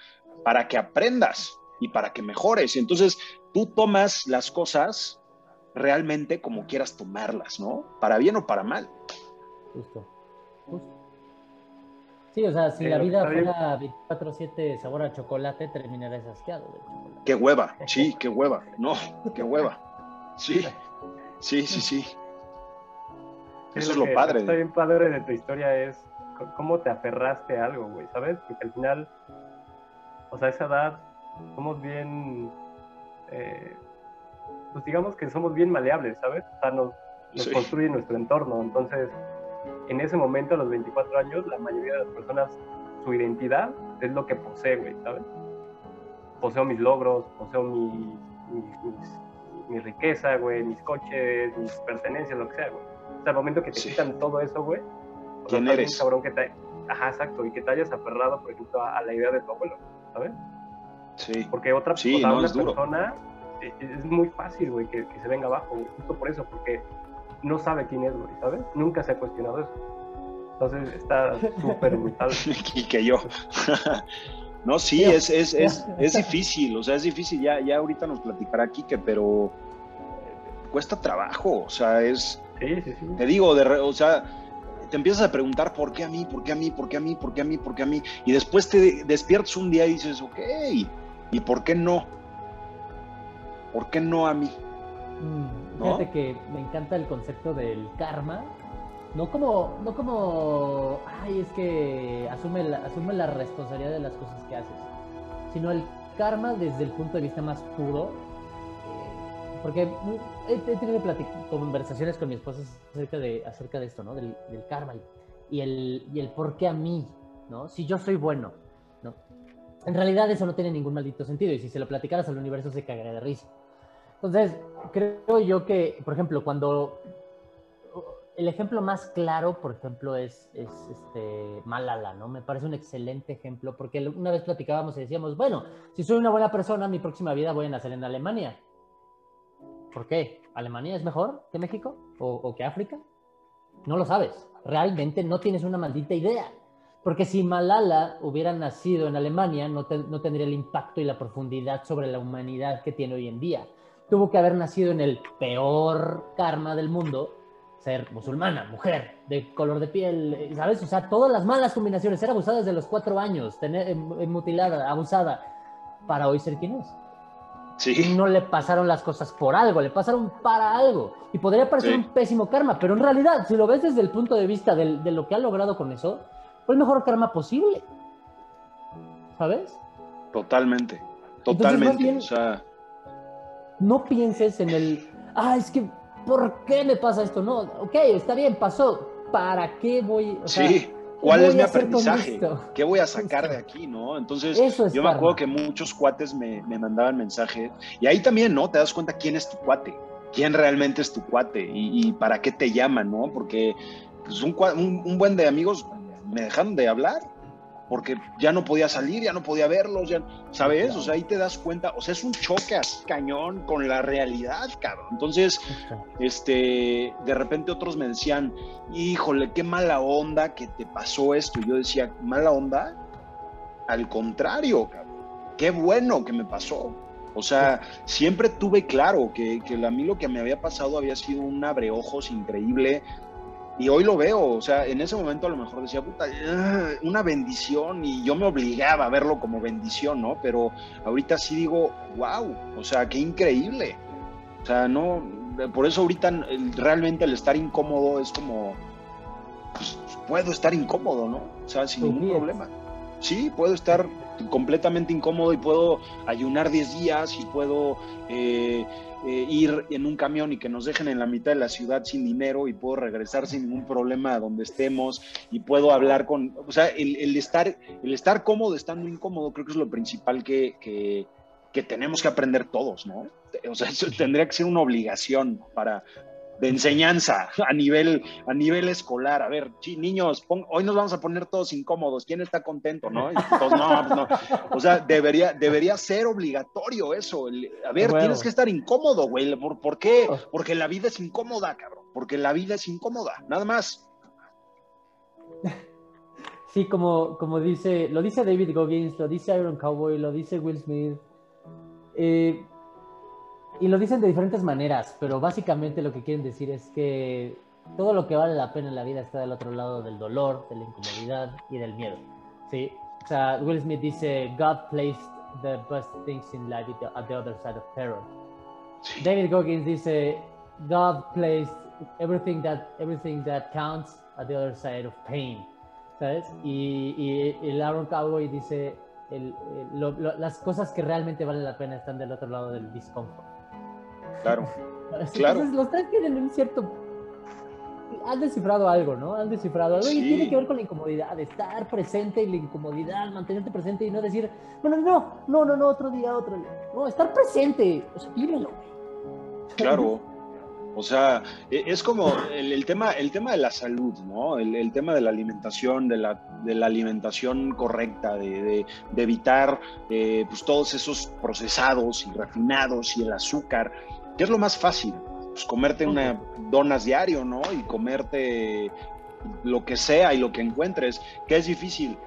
para que aprendas y para que mejores. Y entonces tú tomas las cosas realmente como quieras tomarlas, ¿no? Para bien o para mal. Justo, justo. Sí, o sea, si la vida fuera 24-7 sabor a chocolate, terminarías asqueado de chocolate. Qué hueva, sí, qué hueva. No, qué hueva. Sí, sí, sí, sí. Eso es lo, padre. Está bien padre de tu historia es cómo te aferraste a algo, güey, ¿sabes? Porque al final, o sea, a esa edad somos bien, eh, pues digamos que somos bien maleables, ¿sabes? O sea, nos, construye nuestro entorno. Entonces, en ese momento, a los 24 años, la mayoría de las personas, su identidad es lo que posee, güey, ¿sabes? Poseo mis logros, poseo mi, mi, riqueza, güey, mis coches, mis pertenencias, lo que sea, güey. O sea, al momento que te quitan todo eso, güey, ¿quién eres? cabrón que te, ajá, exacto, y que te hayas aferrado, por ejemplo, a, la idea de tu abuelo, ¿sabes? Sí. Porque otra sí, una persona e, es muy fácil, güey, que, que, se venga abajo, güey, justo por eso, porque no sabe quién es, güey, ¿sabes? Nunca se ha cuestionado eso. Entonces está súper brutal. y que yo. no, sí, es, es, es, es, difícil, o sea, es difícil. Ya, ya ahorita nos platicará Kike, pero eh, cuesta trabajo, o sea, es. Sí, sí, sí. Te digo, de, o sea, te empiezas a preguntar por qué a mí, por qué a mí, por qué a mí, por qué a mí, por qué a mí. Y después te despiertas un día y dices, ok, ¿y por qué no? ¿Por qué no a mí? Mm, fíjate que me encanta el concepto del karma. No como, no como, ay, es que asume la, asume la responsabilidad de las cosas que haces, sino el karma desde el punto de vista más puro. Porque he, tenido conversaciones con mi esposa acerca de, acerca de esto, ¿no? Del, karma y, el, y el por qué a mí, ¿no? Si yo soy bueno, ¿no? En realidad eso no tiene ningún maldito sentido y si se lo platicaras al universo se cagaría de risa. Entonces, creo yo que, por ejemplo, cuando el ejemplo más claro, por ejemplo, es, es este, Malala, ¿no? Me parece un excelente ejemplo, porque una vez platicábamos y decíamos, bueno, si soy una buena persona, mi próxima vida voy a nacer en Alemania. ¿Por qué? ¿Alemania es mejor que México o, que África? No lo sabes. Realmente no tienes una maldita idea. Porque si Malala hubiera nacido en Alemania, no, no tendría el impacto y la profundidad sobre la humanidad que tiene hoy en día tuvo que haber nacido en el peor karma del mundo, ser musulmana, mujer, de color de piel, ¿sabes? O sea, todas las malas combinaciones, ser abusada desde los cuatro años, tener, mutilada, abusada, para hoy ser quien es. Sí. No le pasaron las cosas por algo, le pasaron para algo. Y podría parecer un pésimo karma, pero en realidad, si lo ves desde el punto de vista de, de lo que ha logrado con eso, fue el mejor karma posible. ¿Sabes? Totalmente. Totalmente. o sea no pienses en el, ah, es que, ¿por qué me pasa esto? No, ok, está bien, pasó. ¿Para qué voy? O sí. ¿Cuál es mi aprendizaje? ¿Qué voy a sacar de aquí, no? Entonces, yo me acuerdo que muchos cuates me, mandaban mensajes y ahí también, ¿no? Te das cuenta quién es tu cuate, quién realmente es tu cuate y, para qué te llaman, ¿no? Porque pues, un, un, buen de amigos me dejaron de hablar porque ya no podía salir, ya no podía verlos, ya, ¿sabes? O sea, ahí te das cuenta, o sea, es un choque así cañón con la realidad, cabrón. Entonces, este, de repente otros me decían, híjole, qué mala onda que te pasó esto. Y yo decía, mala onda, al contrario, cabrón, qué bueno que me pasó. O sea, siempre tuve claro que, que a mí lo que me había pasado había sido un abreojos increíble, y hoy lo veo, o sea, en ese momento a lo mejor decía, puta, ah, una bendición y yo me obligaba a verlo como bendición, ¿no? Pero ahorita sí digo, wow, o sea, qué increíble. O sea, no, por eso ahorita realmente el estar incómodo es como, pues, puedo estar incómodo, ¿no? O sea, sin ningún problema. Sí, puedo estar completamente incómodo y puedo ayunar 10 días y puedo eh, eh, ir en un camión y que nos dejen en la mitad de la ciudad sin dinero y puedo regresar sin ningún problema a donde estemos y puedo hablar con, o sea, el, estar, el estar cómodo estando incómodo creo que es lo principal que, que, que tenemos que aprender todos, ¿no? O sea, eso tendría que ser una obligación para, de enseñanza a nivel, a nivel escolar. A ver, niños, hoy nos vamos a poner todos incómodos. ¿Quién está contento? ¿no? Pues no, O sea, debería, debería ser obligatorio eso. a ver, tienes que estar incómodo, güey. ¿Por, qué? Oh. Porque la vida es incómoda, cabrón. Porque la vida es incómoda, nada más. Sí, como, como dice, lo dice David Goggins, lo dice Iron Cowboy, lo dice Will Smith. Eh, y lo dicen de diferentes maneras, pero básicamente lo que quieren decir es que todo lo que vale la pena en la vida está del otro lado del dolor, de la incomodidad y del miedo. Sí, o sea, Will Smith dice, God placed the best things in life at the other side of terror. David Goggins dice, God placed everything that, everything that counts at the other side of pain. ¿Sabes? Y, y, y Aaron Cowboy dice, el, las cosas que realmente valen la pena están del otro lado del discomfort. Claro. claro. los tres tienen un cierto han descifrado algo, ¿no? Han descifrado algo y tiene que ver con la incomodidad, estar presente y la incomodidad, mantenerte presente y no decir, bueno, no, no, no, no, otro día, otro día. No, estar presente, o sea, vívelo, Claro. O sea, e, es como el, tema, el tema de la salud, ¿no? El, tema de la alimentación, de la, de la alimentación correcta, de, evitar eh, pues todos esos procesados y refinados y el azúcar, que es lo más fácil pues, comerte una donas diario, ¿no? Y comerte lo que sea y lo que encuentres, que es difícil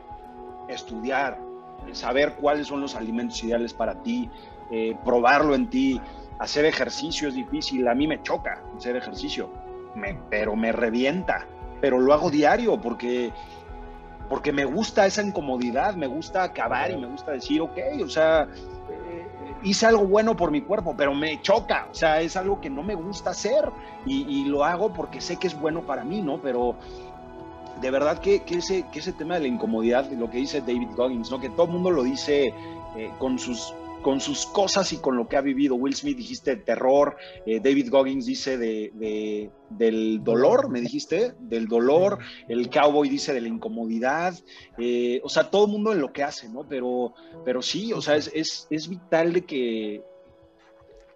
estudiar, saber cuáles son los alimentos ideales para ti, eh, probarlo en ti, hacer ejercicio es difícil, a mí me choca hacer ejercicio, pero me revienta, pero lo hago diario porque, porque me gusta esa incomodidad, me gusta acabar y me gusta decir, ok, o sea, hice algo bueno por mi cuerpo, pero me choca, o sea, es algo que no me gusta hacer y, lo hago porque sé que es bueno para mí, ¿no? Pero de verdad que, ese, que ese tema de la incomodidad, lo que dice David Goggins, ¿no? Que todo el mundo lo dice eh, con sus con sus cosas y con lo que ha vivido. Will Smith dijiste terror, eh, David Goggins dice de, del dolor, me dijiste, del dolor, el cowboy dice de la incomodidad, eh, o sea, todo el mundo en lo que hace, ¿no? Pero, pero sí, o sea, es, vital de que,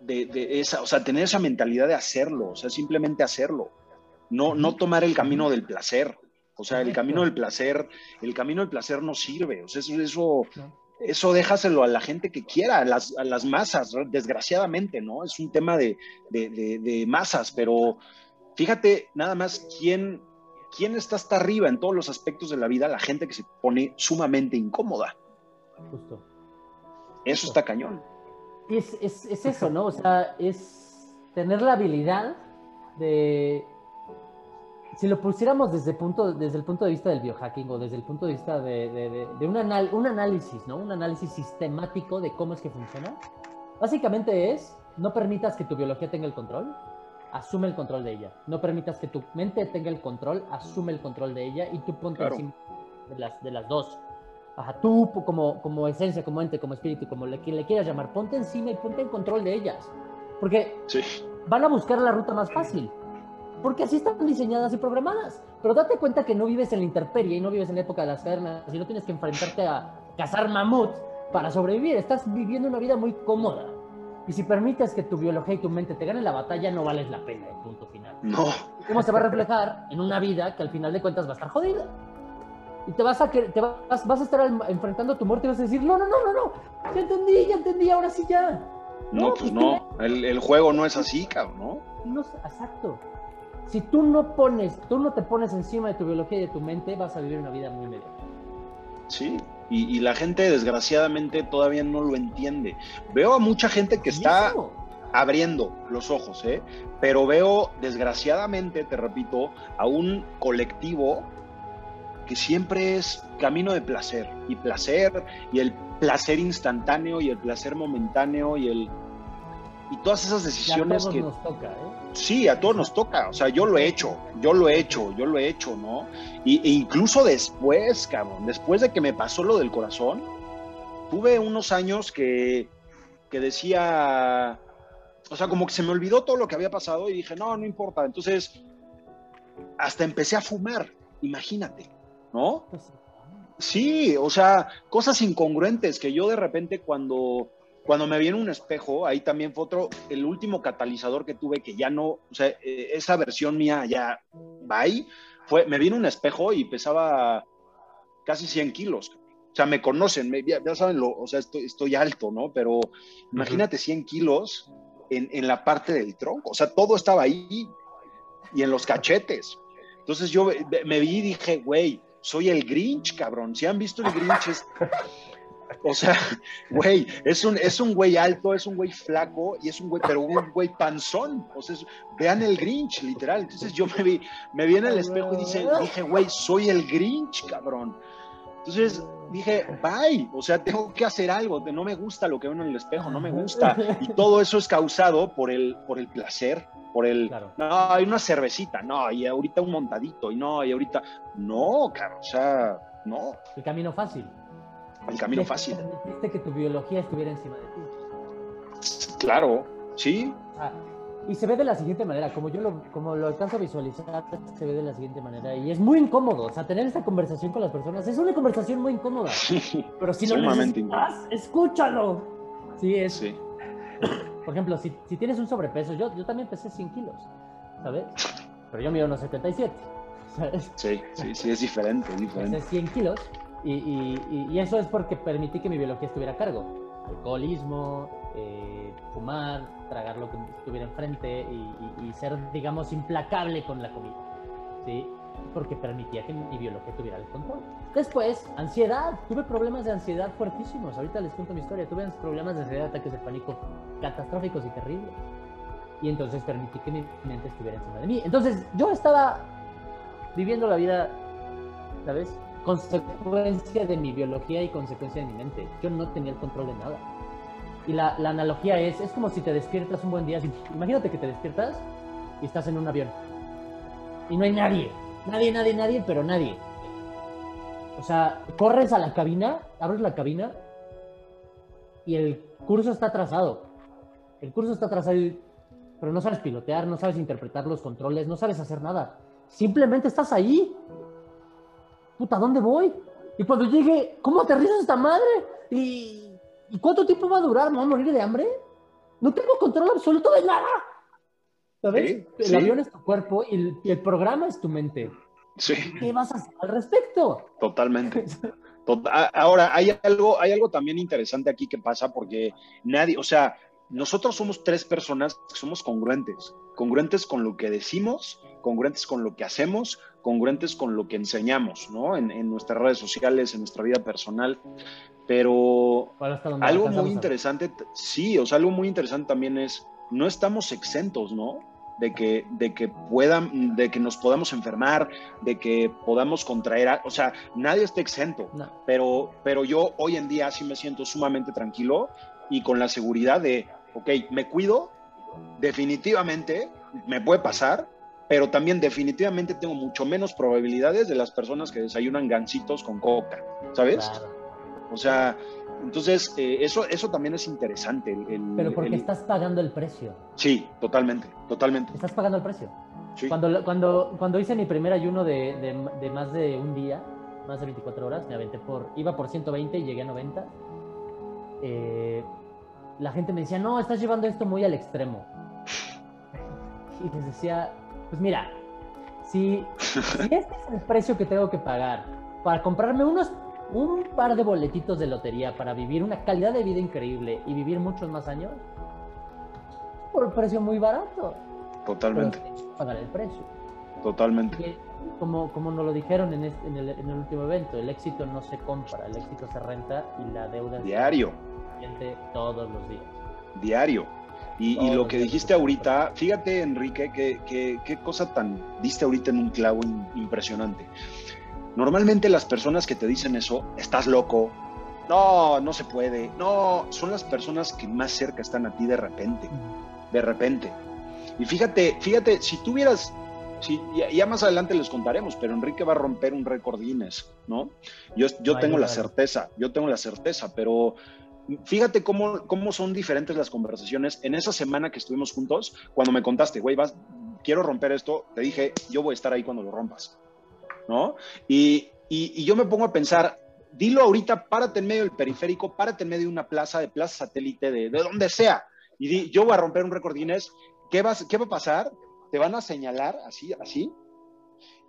de, esa, o sea, tener esa mentalidad de hacerlo, o sea, simplemente hacerlo, no, no tomar el camino del placer. O sea, el camino del placer, el camino del placer no sirve. O sea, eso, eso eso déjaselo a la gente que quiera, a las, a las masas, desgraciadamente, ¿no? Es un tema de, masas, pero fíjate nada más quién, quién está hasta arriba en todos los aspectos de la vida, la gente que se pone sumamente incómoda. Justo. Eso está cañón. Es, es eso, ¿no? O sea, es tener la habilidad de si lo pusiéramos desde, punto, desde el punto de vista del biohacking o desde el punto de vista de, un, un análisis, ¿no? Un análisis sistemático de cómo es que funciona, básicamente es, no permitas que tu biología tenga el control, asume el control de ella. No permitas que tu mente tenga el control, asume el control de ella y tú ponte encima de las, de las dos. Ajá, tú como, como esencia, como ente, como espíritu, como le, le quieras llamar, ponte encima y ponte en control de ellas. Porque van a buscar la ruta más fácil porque así están diseñadas y programadas. Pero date cuenta que no vives en la intemperie y no vives en la época de las cavernas y no tienes que enfrentarte a cazar mamuts para sobrevivir. Estás viviendo una vida muy cómoda. Y si permites que tu biología y tu mente te ganen la batalla, no vales la pena, punto final. No. ¿Cómo se va a reflejar en una vida que al final de cuentas va a estar jodida? Y te vas a, te vas, vas a estar enfrentando tu muerte y vas a decir, no, no, no, no, no, ya entendí, ya entendí, ahora sí ya. No, pues, pues no, el, el, juego no es así, cabrón, ¿no? no exacto si tú no pones, tú no te pones encima de tu biología y de tu mente, vas a vivir una vida muy media. Sí, y, la gente desgraciadamente todavía no lo entiende. Veo a mucha gente que está abriendo los ojos, ¿eh? pero veo desgraciadamente, te repito, a un colectivo que siempre es camino de placer y placer y el placer instantáneo y el placer momentáneo y el y todas esas decisiones que nos toca, ¿eh? Sí, a todos nos toca. O sea, yo lo he hecho, yo lo he hecho, yo lo he hecho, ¿no? Y, e incluso después, cabrón, después de que me pasó lo del corazón, tuve unos años que, que decía, o sea, como que se me olvidó todo lo que había pasado y dije, no, no importa. Entonces, hasta empecé a fumar, imagínate, ¿no? Pues sí, o sea, cosas incongruentes que yo de repente cuando cuando me vi en un espejo, ahí también fue otro, el último catalizador que tuve que ya no, o sea, eh, esa versión mía ya, bye, fue, me vi en un espejo y pesaba casi 100 kilos. O sea, me conocen, ya, saben, lo, o sea, estoy, estoy alto, ¿no? Pero imagínate 100 kilos en, en, la parte del tronco, o sea, todo estaba ahí y en los cachetes. Entonces yo me vi y dije, güey, soy el Grinch, cabrón. Si han visto el Grinch, es O sea, güey, es un, es un güey alto, es un güey flaco y es un güey, pero un güey panzón. O sea, vean el Grinch, literal. Entonces yo me vi, me vi en el espejo y dice, dije, güey, soy el Grinch, cabrón. Entonces dije, bye, o sea, tengo que hacer algo, no me gusta lo que veo en el espejo, no me gusta. Y todo eso es causado por el, por el placer, por el, no, hay una cervecita, no, y ahorita un montadito, y no, y ahorita, no, claro, o sea, no. El camino fácil. El camino fácil. Permitiste que tu biología estuviera encima de ti. Claro, sí. Ah, y se ve de la siguiente manera, como yo lo, como lo alcanzo a visualizar, se ve de la siguiente manera. Y es muy incómodo, o sea, tener esta conversación con las personas es una conversación muy incómoda. Pero si lo necesitas, escúchalo. Sí, es. Sí. Por ejemplo, si, si, tienes un sobrepeso, yo, yo también pesé 100 kilos, ¿sabes? Pero yo mido unos 77, ¿sabes? Sí, sí, sí, es diferente, es diferente. Pesé 100 kilos y, y, y, eso es porque permití que mi biología estuviera a cargo. Alcoholismo, eh, fumar, tragar lo que estuviera enfrente y, ser, digamos, implacable con la comida. ¿sí? Porque permitía que mi biología tuviera el control. Después, ansiedad. Tuve problemas de ansiedad fuertísimos. Ahorita les cuento mi historia. Tuve problemas de ansiedad, ataques de pánico catastróficos y terribles. Y entonces permití que mi mente estuviera encima de mí. Entonces, yo estaba viviendo la vida, ¿sabes? Consecuencia de mi biología y consecuencia de mi mente. Yo no tenía el control de nada. Y la, analogía es, es como si te despiertas un buen día. Imagínate que te despiertas y estás en un avión. Y no hay nadie. Nadie, nadie, nadie, pero nadie. O sea, corres a la cabina, abres la cabina y el curso está atrasado. El curso está atrasado, pero no sabes pilotear, no sabes interpretar los controles, no sabes hacer nada. Simplemente estás ahí. Puta, ¿dónde voy? Y cuando llegue, ¿cómo aterrizo esta madre? Y, ¿Y cuánto tiempo va a durar? ¿Me voy a morir de hambre? No tengo control absoluto de nada. ¿Sabes? el avión es tu cuerpo y el, programa es tu mente. Sí. ¿Qué vas a hacer al respecto? Totalmente. Ahora, hay algo, hay algo también interesante aquí que pasa porque nadie, o sea, nosotros somos tres personas que somos congruentes, congruentes con lo que decimos, congruentes con lo que hacemos, congruentes con lo que enseñamos, ¿no? En, en nuestras redes sociales, en nuestra vida personal. Pero algo muy interesante, sí, o sea, algo muy interesante también es, no estamos exentos, ¿no? De que, de que puedan, de que nos podamos enfermar, de que podamos contraer, o sea, nadie está exento, pero, pero yo hoy en día sí me siento sumamente tranquilo y con la seguridad de, ok, me cuido, definitivamente me puede pasar, pero también definitivamente tengo mucho menos probabilidades de las personas que desayunan gancitos con coca, ¿sabes? O sea, entonces eh, eso, eso también es interesante. Pero porque estás pagando el precio. Sí, totalmente, totalmente. Estás pagando el precio. Cuando, cuando, cuando hice mi primer ayuno de, de, más de un día, más de 24 horas, me aventé por, iba por 120 y llegué a 90. Eh, la gente me decía, no, estás llevando esto muy al extremo. Y les decía, pues mira, si, si este es el precio que tengo que pagar para comprarme unos un par de boletitos de lotería para vivir una calidad de vida increíble y vivir muchos más años por un precio muy barato. Totalmente. pagar el precio. Totalmente. como, como nos lo dijeron en, en, el, en, el, último evento, el éxito no se compra, el éxito se renta y la deuda Diario. Se todos los días. Diario. Y, y, lo que dijiste ahorita, fíjate Enrique, qué cosa tan diste ahorita en un clavo impresionante. Normalmente las personas que te dicen eso, estás loco, no, no se puede, no, son las personas que más cerca están a ti de repente, de repente. Y fíjate, fíjate, si tuvieras, si, ya, más adelante les contaremos, pero Enrique va a romper un récord Guinness, ¿no? Yo, yo tengo la certeza, yo tengo la certeza, pero fíjate cómo, cómo son diferentes las conversaciones. En esa semana que estuvimos juntos, cuando me contaste, güey, vas, quiero romper esto, te dije, yo voy a estar ahí cuando lo rompas. ¿no? Y, yo me pongo a pensar, dilo ahorita, párate en medio del periférico, párate en medio de una plaza, de plaza satélite, de, donde sea, y di, yo voy a romper un récord Guinness, ¿qué, vas, ¿qué va a pasar? Te van a señalar así, así,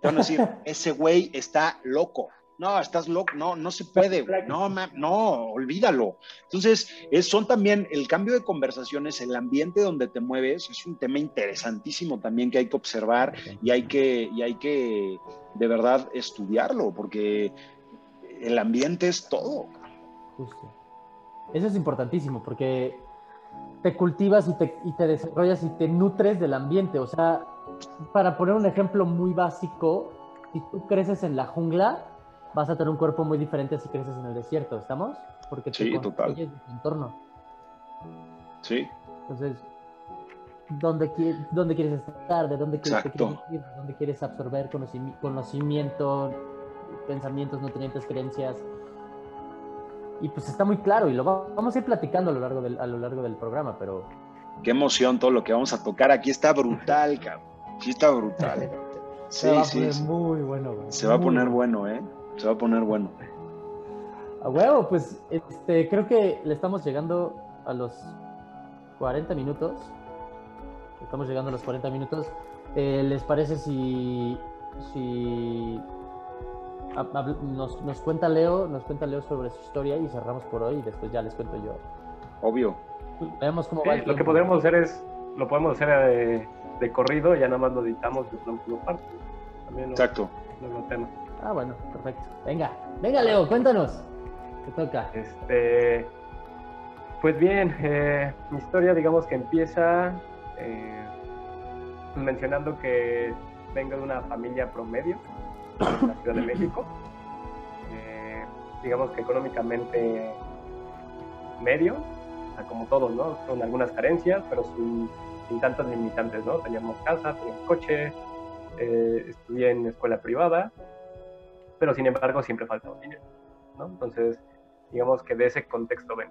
te van a decir, ese güey está loco, no, estás loco, no, no se puede, no, no, olvídalo. Entonces, son también el cambio de conversaciones, el ambiente donde te mueves, es un tema interesantísimo también que hay que observar y hay que, y hay que de verdad estudiarlo, porque el ambiente es todo. justo. Eso es importantísimo porque te cultivas y te, y te desarrollas y te nutres del ambiente. O sea, para poner un ejemplo muy básico, si tú creces en la jungla, vas a tener un cuerpo muy diferente si creces en el desierto, ¿estamos? Porque te Sí, total. tu entorno. Sí, Entonces, ¿dónde, qui- dónde quieres estar? ¿De dónde quieres, Exacto. quieres ir? ¿De dónde quieres absorber conocimi- conocimiento, pensamientos, nutrientes, creencias? Y pues está muy claro y lo va- vamos a ir platicando a lo largo del, a lo largo del programa, pero qué emoción todo lo que vamos a tocar. Aquí está brutal, cabrón. Sí está brutal. se va Sí, a sí. poner muy bueno. güey, Se va a poner bueno, ¿eh? Se va a poner bueno. A huevo, pues este, creo que le estamos llegando a los 40 minutos. Estamos llegando a los 40 minutos. Eh, ¿Les parece si, si nos, nos cuenta Leo, nos cuenta Leo sobre su historia y cerramos por hoy y después ya les cuento yo? Obvio. Veamos cómo Sí, va. el lo que podemos hacer es, lo podemos hacer de, de corrido, ya nada más lo editamos y lo partes. También Exacto. no es un tema. Ah, bueno, perfecto. Venga, venga Leo, cuéntanos. Te toca. Este, pues bien, eh, mi historia digamos que empieza eh, mencionando que vengo de una familia promedio en la Ciudad de México. Eh, digamos que económicamente medio, o sea, como todos, ¿no? Con algunas carencias, pero sin, sin tantas limitantes, ¿no? Teníamos casa, teníamos coche, estudié en escuela privada, pero sin embargo siempre faltaba dinero, ¿no? Entonces, digamos que de ese contexto ven.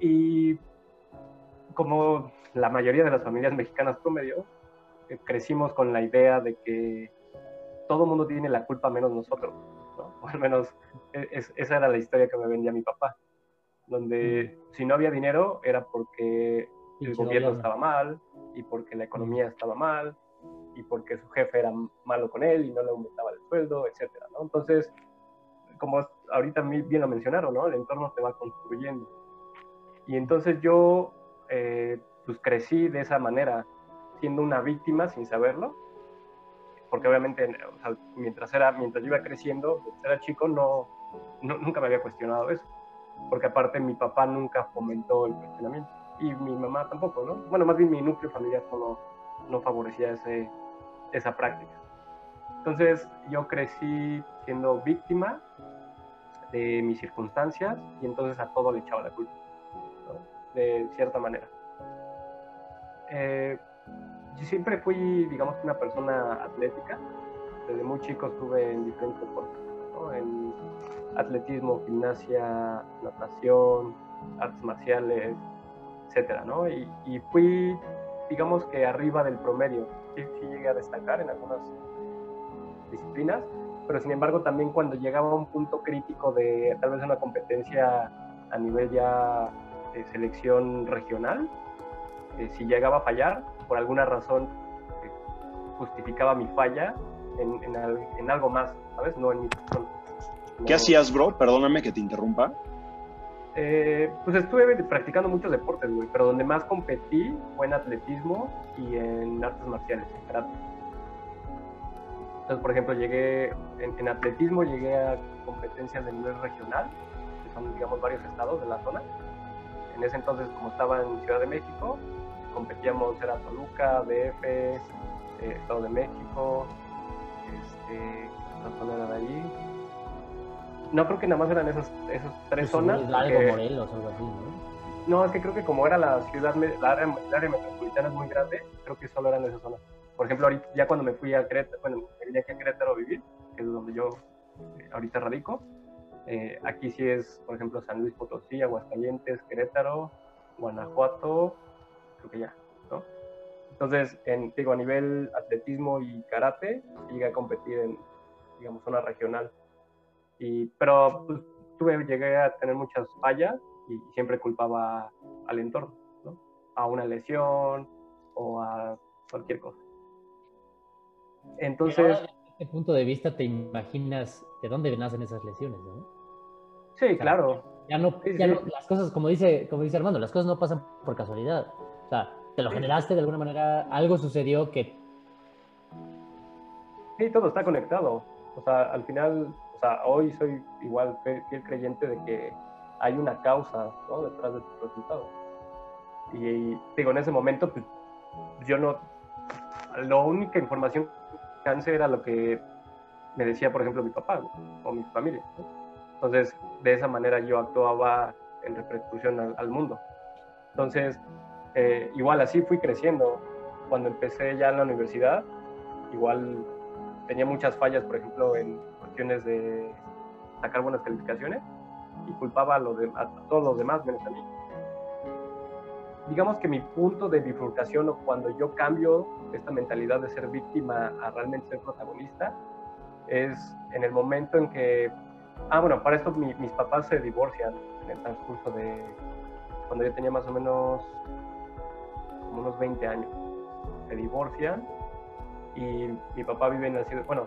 Y como la mayoría de las familias mexicanas promedio, eh, crecimos con la idea de que todo mundo tiene la culpa menos nosotros, ¿no? O al menos e- es- esa era la historia que me vendía mi papá, donde si no había dinero era porque el gobierno. estaba mal y porque la economía estaba mal y porque su jefe era malo con él y no le aumentaba el sueldo, etcétera, ¿no? Entonces, como ahorita bien lo mencionaron, ¿no? El entorno te va construyendo. Y entonces yo, eh, pues crecí de esa manera, siendo una víctima sin saberlo, porque obviamente, o sea, mientras, era, mientras yo iba creciendo, era chico, no, no- nunca me había cuestionado eso, porque aparte mi papá nunca fomentó el cuestionamiento, y mi mamá tampoco, ¿no? Bueno, más bien mi núcleo familiar no, no favorecía ese, esa práctica. Entonces yo crecí siendo víctima de mis circunstancias y entonces a todo le echaba la culpa, de cierta manera. Eh, yo siempre fui, digamos, una persona atlética. Desde muy chico estuve en diferentes deportes, en atletismo, gimnasia, natación, artes marciales, etcétera, ¿no? Y fui, digamos que arriba del promedio. Sí, sí llegué a destacar en algunas disciplinas, pero sin embargo también cuando llegaba a un punto crítico de tal vez una competencia a nivel ya de selección regional, eh, si llegaba a fallar, por alguna razón eh, justificaba mi falla en, en, en algo más, ¿sabes? No en mi persona. ¿Qué No- hacías, bro? Perdóname que te interrumpa. Eh, pues estuve practicando muchos deportes, güey, pero donde más competí fue en atletismo y en artes marciales, en karate. Entonces, por ejemplo, llegué en, atletismo, llegué a competencias de nivel regional, que son, digamos, varios estados de la zona. En ese entonces, como estaba en Ciudad de México, competíamos, era Toluca, DF, eh, Estado de México, este, ¿qué otra zona era de ahí? No creo que nada más eran esas, esas tres Pues, zonas. es algo porque- Morelos algo así, ¿no? no, es que creo que como era la ciudad, la área, la área metropolitana es muy grande, creo que solo eran esas zonas. Por ejemplo, ahorita, ya cuando me fui a Querétaro, bueno, me vine aquí a Querétaro a vivir, que es donde yo eh, ahorita radico, eh, aquí sí es, por ejemplo, San Luis Potosí, Aguascalientes, Querétaro, Guanajuato, creo que ya, ¿no? Entonces, en, digo, a nivel atletismo y karate, llegué a competir en, digamos, zona regional. Y, pero pues, tuve, llegué a tener muchas fallas y siempre culpaba al entorno, ¿no? A una lesión o a cualquier cosa. Entonces, ahora, desde este punto de vista, te imaginas de dónde nacen esas lesiones, ¿no? sí, claro, Ya no, Sí, ya sí. no- las cosas, como dice, como dice Armando, las cosas no pasan por casualidad. O sea, te lo Sí. generaste de alguna manera, algo sucedió que sí, todo está conectado. O sea, al final o sea, hoy soy igual fiel creyente de que hay una causa ¿no? detrás de tus resultados. Y, digo, en ese momento, pues yo no, la única información que alcancé era lo que me decía, por ejemplo, mi papá o mi familia. Entonces, de esa manera yo actuaba en repercusión al, mundo. Entonces, eh, igual así fui creciendo. Cuando empecé ya en la universidad, igual tenía muchas fallas, por ejemplo, en cuestiones de sacar buenas calificaciones y culpaba a, a todos los demás menos a mí. Digamos que mi punto de bifurcación o cuando yo cambio esta mentalidad de ser víctima a realmente ser protagonista es en el momento en que, ah, bueno, para esto mis papás se divorcian en el transcurso de cuando yo tenía más o menos como unos 20 años. Se divorcian y mi papá vive en la ciudad, bueno,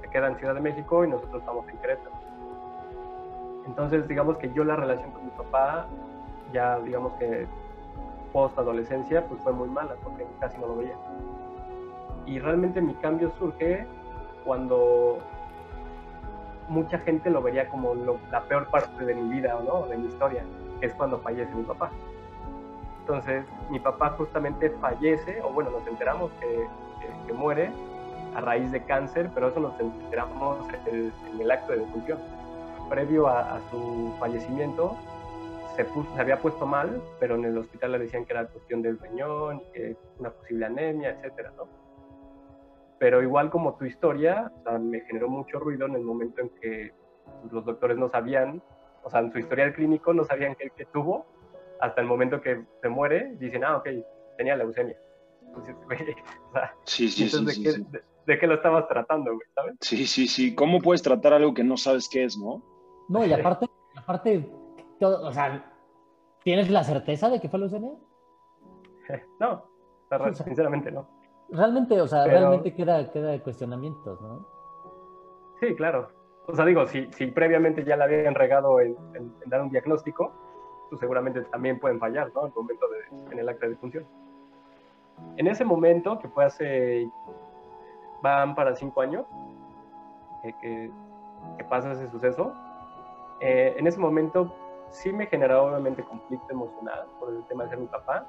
se queda en Ciudad de México y nosotros estamos en Querétaro. Entonces, digamos que yo la relación con mi papá, ya digamos que post adolescencia, pues fue muy mala porque casi no lo veía. Y realmente mi cambio surge cuando mucha gente lo vería como la peor parte de mi vida, ¿no? De mi historia, que es cuando fallece mi papá. Entonces, mi papá justamente fallece, o bueno, nos enteramos que, que, muere a raíz de cáncer, pero eso nos enteramos en el, acto de defunción. Previo a, su fallecimiento, se, se, había puesto mal, pero en el hospital le decían que era cuestión del riñón, que una posible anemia, etcétera, ¿no? Pero igual como tu historia, o sea, me generó mucho ruido en el momento en que los doctores no sabían, o sea, en su historial clínico no sabían que, que tuvo, hasta el momento que se muere, dicen, ah, ok, tenía leucemia. Entonces, o sea, sí, sí, sí, de, sí, qué, sí. De, qué lo estabas tratando, güey, ¿sabes? Sí, sí, sí. ¿Cómo puedes tratar algo que no sabes qué es, no? No, y aparte, aparte, todo, o sea, ¿tienes la certeza de que fue leucemia? No, sinceramente no. Realmente, o sea, realmente queda, queda de cuestionamientos, ¿no? Sí, claro. O sea, digo, si, si previamente ya le habían regado en, dar un diagnóstico, pues seguramente también pueden fallar, ¿no? En el momento de, en el acta de función. En ese momento, que fue hace, van para cinco años, que, que, pasa ese suceso, eh, en ese momento sí me generaba obviamente conflicto emocional por el tema de ser mi papá,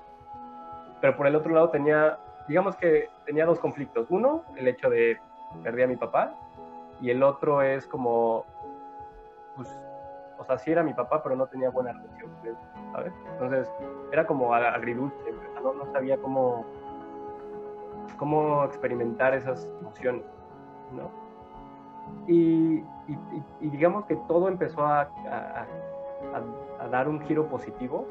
pero por el otro lado tenía digamos que tenía dos conflictos. Uno, el hecho de perdí a mi papá, y el otro es como, pues, o sea, sí era mi papá, pero no tenía buena relación ¿sabes? Entonces, era como agridulce, no, no sabía cómo, cómo experimentar esas emociones, ¿no? Y, digamos que todo empezó a, dar un giro positivo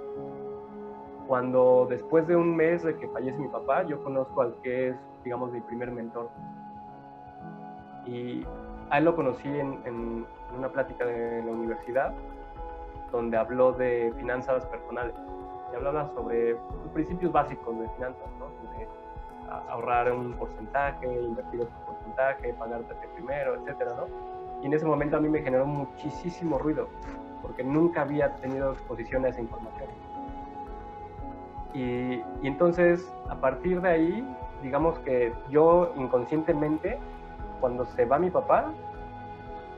cuando después de un mes de que fallece mi papá, yo conozco al que es, digamos, mi primer mentor. Y a él lo conocí en, una plática de la universidad, donde habló de finanzas personales. Y hablaba sobre principios básicos de finanzas, ¿no? Ahorrar un porcentaje, invertir otro porcentaje, pagarte primero, etcétera, ¿no? Y en ese momento a mí me generó muchísimo ruido, porque nunca había tenido exposición a esa información. Y, entonces, a partir de ahí, digamos que yo inconscientemente, cuando se va mi papá,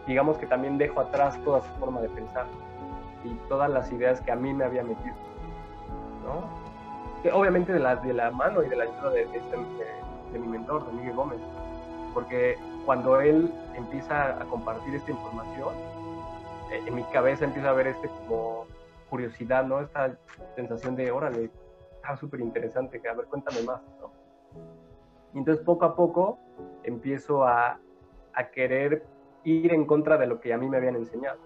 digamos que también dejo atrás toda su forma de pensar y todas las ideas que a mí me había metido, ¿no? Obviamente de la, de la mano y de la ayuda de, este, de, mi mentor, de Miguel Gómez, porque cuando él empieza a compartir esta información, eh, en mi cabeza empieza a haber este como curiosidad, ¿no? Esta sensación de, órale, súper interesante, que a ver, cuéntame más. Y entonces poco a poco empiezo a, a querer ir en contra de lo que a mí me habían enseñado,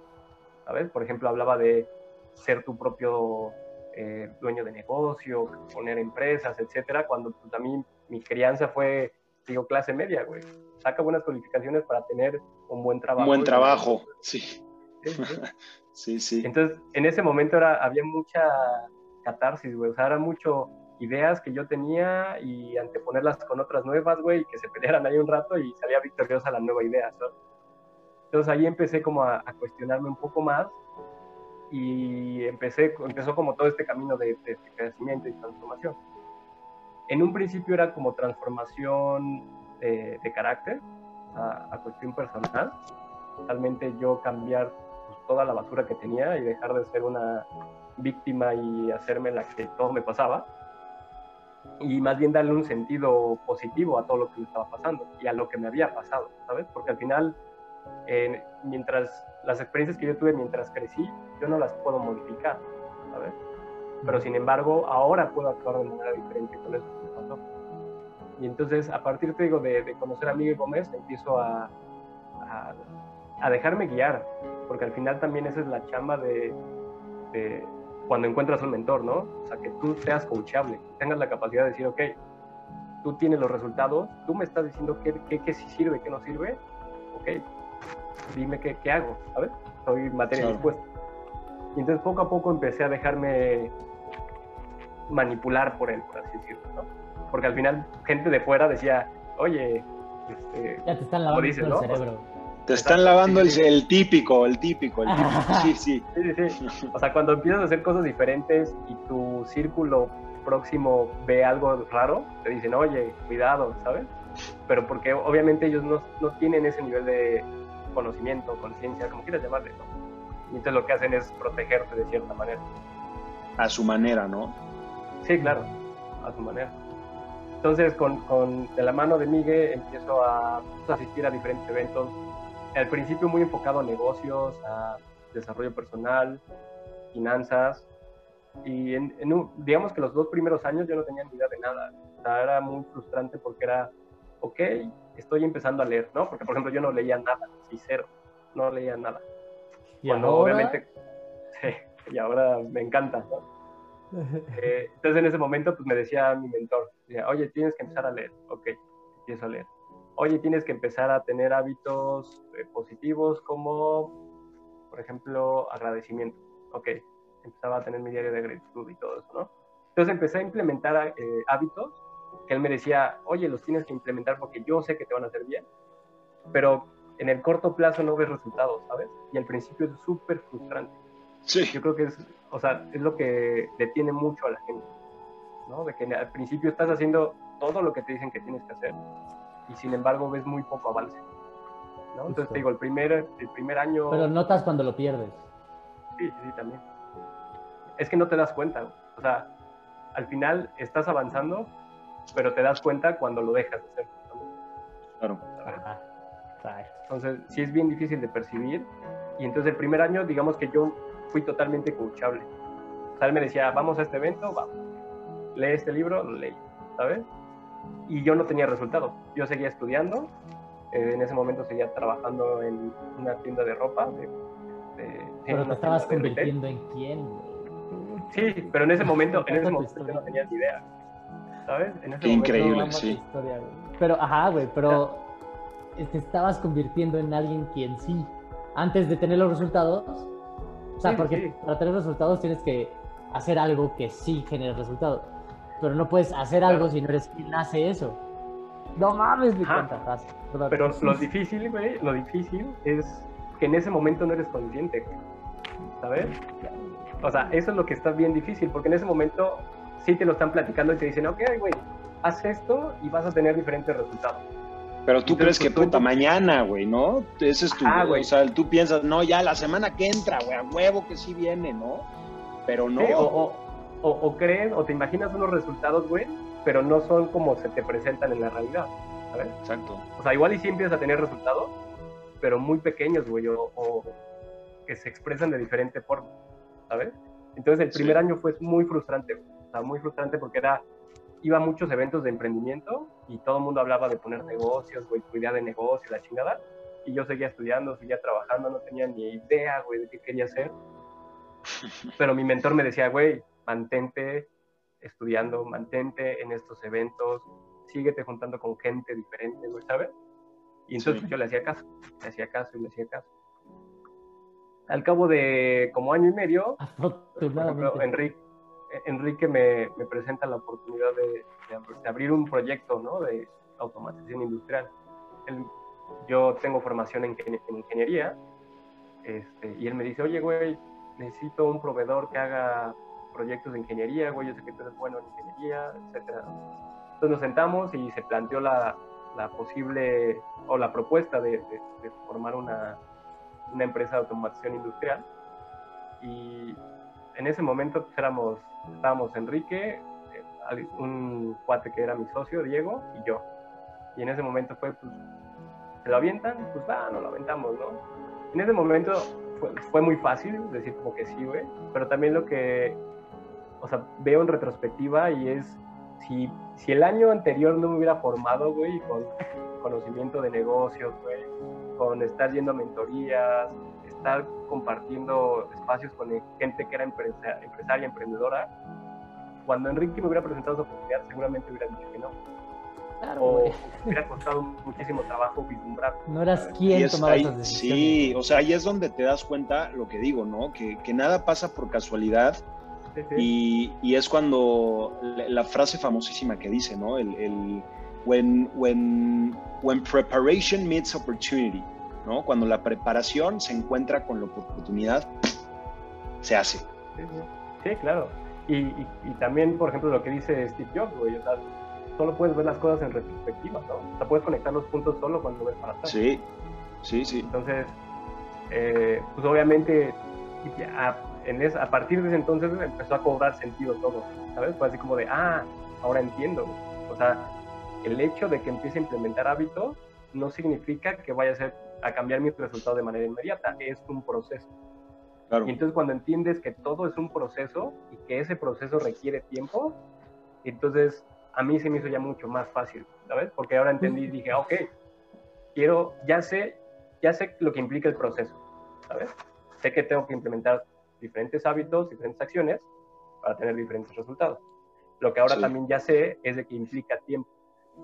¿sabes? Por ejemplo, hablaba de ser tu propio eh, dueño de negocio, poner empresas, etcétera, cuando pues, a mí mi crianza fue, digo, clase media, güey. Saca buenas calificaciones para tener un buen trabajo. Un buen trabajo, sí. Sí, sí. Entonces, en ese momento era, había mucha catarsis, güey. O sea, eran mucho ideas que yo tenía y anteponerlas con otras nuevas, güey, y que se pelearan ahí un rato y salía victoriosa la nueva idea, ¿sabes? Entonces ahí empecé como a, cuestionarme un poco más y empecé, empezó como todo este camino de, crecimiento y transformación. En un principio era como transformación de, carácter a, a, cuestión personal, totalmente yo cambiar pues, toda la basura que tenía y dejar de ser una víctima y hacerme la que todo me pasaba y más bien darle un sentido positivo a todo lo que me estaba pasando y a lo que me había pasado, ¿sabes? Porque al final, mientras las experiencias que yo tuve mientras crecí, yo no las puedo modificar, ¿sabes? Pero sin embargo, ahora puedo actuar de manera diferente con eso que me pasó. Y entonces, a partir, te digo, de, conocer a Miguel Gómez, empiezo a, a, a, dejarme guiar, porque al final también esa es la chamba de, de cuando encuentras un mentor, ¿no? O sea, que tú seas coachable, tengas la capacidad de decir, ok, tú tienes los resultados, tú me estás diciendo qué, qué, qué sí sirve, qué no sirve, ok, dime qué, qué hago, ¿sabes? Soy materia dispuesta. Y entonces poco a poco empecé a dejarme manipular por él, por así decirlo, ¿no? Porque al final gente de fuera decía, oye, este, ya te están lavando el cerebro. Te están lavando el, típico, el típico, el típico. Sí, sí. sí, sí. O sea, cuando empiezas a hacer cosas diferentes y tu círculo próximo ve algo raro, te dicen, oye, cuidado, ¿sabes? Pero porque obviamente ellos no, no tienen ese nivel de conocimiento, conciencia, como quieras llamarle, ¿no? Y entonces lo que hacen es protegerte de cierta manera. A su manera, ¿no? Sí, claro, a su manera. Entonces, con, con de la mano de Miguel empiezo a asistir a diferentes eventos al principio muy enfocado a negocios, a desarrollo personal, finanzas. Y en, digamos que los dos primeros años yo no tenía ni idea de nada. O sea, era muy frustrante porque era, ok, estoy empezando a leer, ¿no? Porque, por ejemplo, yo no leía nada, sí, cero, no leía nada. ¿Y Cuando obviamente, y ahora me encanta, eh, entonces en ese momento pues me decía mi mentor, decía, oye, tienes que empezar a leer, ok, empiezo a leer oye, tienes que empezar a tener hábitos eh, positivos como, por ejemplo, agradecimiento. Ok, empezaba a tener mi diario de gratitud y todo eso, ¿no? Entonces empecé a implementar eh, hábitos que él me decía, oye, los tienes que implementar porque yo sé que te van a hacer bien, pero en el corto plazo no ves resultados, ¿sabes? Y al principio es súper frustrante. Sí. Yo creo que es, o sea, es lo que detiene mucho a la gente, ¿no? De que al principio estás haciendo todo lo que te dicen que tienes que hacer y sin embargo ves muy poco avance. ¿no? Entonces te digo, el primer, el primer año... Pero notas cuando lo pierdes. Sí, sí, también. Es que no te das cuenta. O sea, al final estás avanzando, pero te das cuenta cuando lo dejas de hacer. Claro. Entonces, sí es bien difícil de percibir. Y entonces el primer año, digamos que yo fui totalmente coachable. O sea, él me decía, vamos a este evento, vamos. Lee este libro, lo leí, ¿sabes? y yo no tenía resultados. Yo seguía estudiando, eh, en ese momento seguía trabajando en una tienda de ropa. De, pero te estabas convirtiendo en quién, Sí, pero en ese momento, en ese momento yo no tenía ni idea. ¿Sabes? Qué increíble, sí. pero, ajá, güey, pero te estabas convirtiendo en alguien quien sí, antes de tener los resultados. O sea, porque para tener resultados tienes que hacer algo que sí genere resultados pero no puedes hacer algo si no eres quien hace eso. No mames, mi cuenta. Pero lo difícil, güey, lo difícil es que en ese momento no eres consciente, ¿sabes? O sea, eso es lo que está bien difícil, porque en ese momento sí te lo están platicando y te dicen, ok, güey, haz esto y vas a tener diferentes resultados. Pero tú crees que puta mañana, güey, ¿no? Ese es tu, ah, güey. o sea, tú piensas, no, ya la semana que entra, güey, a huevo que sí viene, ¿no? Pero no. o, o, o crees o te imaginas unos resultados, güey, pero no son como se te presentan en la realidad, ¿sabes? Exacto. O sea, igual y sí empiezas a tener resultados, pero muy pequeños, güey, o, que se expresan de diferente forma, ¿sabes? Entonces el primer año fue muy frustrante, o sea, muy frustrante porque era, iba a muchos eventos de emprendimiento y todo el mundo hablaba de poner negocios, güey, idea de negocio, la chingada, y yo seguía estudiando, seguía trabajando, no tenía ni idea, güey, de qué quería hacer. Pero mi mentor me decía, güey, mantente estudiando, mantente en estos eventos, síguete juntando con gente diferente, ¿sabes? Y entonces yo le hacía caso, le hacía caso y le hacía caso. Al cabo de como año y medio, Enrique, Enrique me, me, presenta la oportunidad de, de, abrir un proyecto ¿no? de automatización industrial. yo tengo formación en, en ingeniería este, y él me dice, oye, güey, necesito un proveedor que haga proyectos de ingeniería, güey, yo sé que tú eres bueno en ingeniería, etcétera. Entonces nos sentamos y se planteó la, la posible o la propuesta de, de, formar una, una empresa de automatización industrial. Y en ese momento pues, éramos, estábamos Enrique, eh, un cuate que era mi socio, Diego, y yo. Y en ese momento fue, pues, ¿se lo avientan? Pues va, no lo aventamos, ¿no? En ese momento fue, fue muy fácil decir como que sí, güey, pero también lo que, o sea, veo en retrospectiva y es, si, si el año anterior no me hubiera formado, güey, con conocimiento de negocios, güey, con estar yendo a mentorías, estar compartiendo espacios con gente que era empresa, empresaria, emprendedora, cuando Enrique me hubiera presentado esa oportunidad, seguramente hubiera dicho que no. Claro, o hubiera costado muchísimo trabajo vislumbrar. No eras quien tomaba esas decisiones. Sí, o sea, ahí es donde te das cuenta lo que digo, ¿no? Que, que nada pasa por casualidad. Y, y, es cuando la, la, frase famosísima que dice, ¿no? El, el when, when, when preparation meets opportunity, ¿no? Cuando la preparación se encuentra con la oportunidad, se hace. Sí, claro. Y, y, y, también, por ejemplo, lo que dice Steve Jobs, güey, o sea, solo puedes ver las cosas en retrospectiva, ¿no? O sea, puedes conectar los puntos solo cuando ves para atrás. Sí, sí, sí. Entonces, eh, pues obviamente, a, en es, a partir de ese entonces empezó a cobrar sentido todo, ¿sabes? Fue así como de, ah, ahora entiendo. O sea, el hecho de que empiece a implementar hábitos no significa que vaya a, ser, a cambiar mi resultado de manera inmediata, es un proceso. Claro. Y entonces cuando entiendes que todo es un proceso y que ese proceso requiere tiempo, entonces a mí se me hizo ya mucho más fácil, ¿sabes? Porque ahora entendí y dije, ok, quiero, ya sé, ya sé lo que implica el proceso, ¿sabes? Sé que tengo que implementar diferentes hábitos, diferentes acciones para tener diferentes resultados. Lo que ahora sí. también ya sé es de que implica tiempo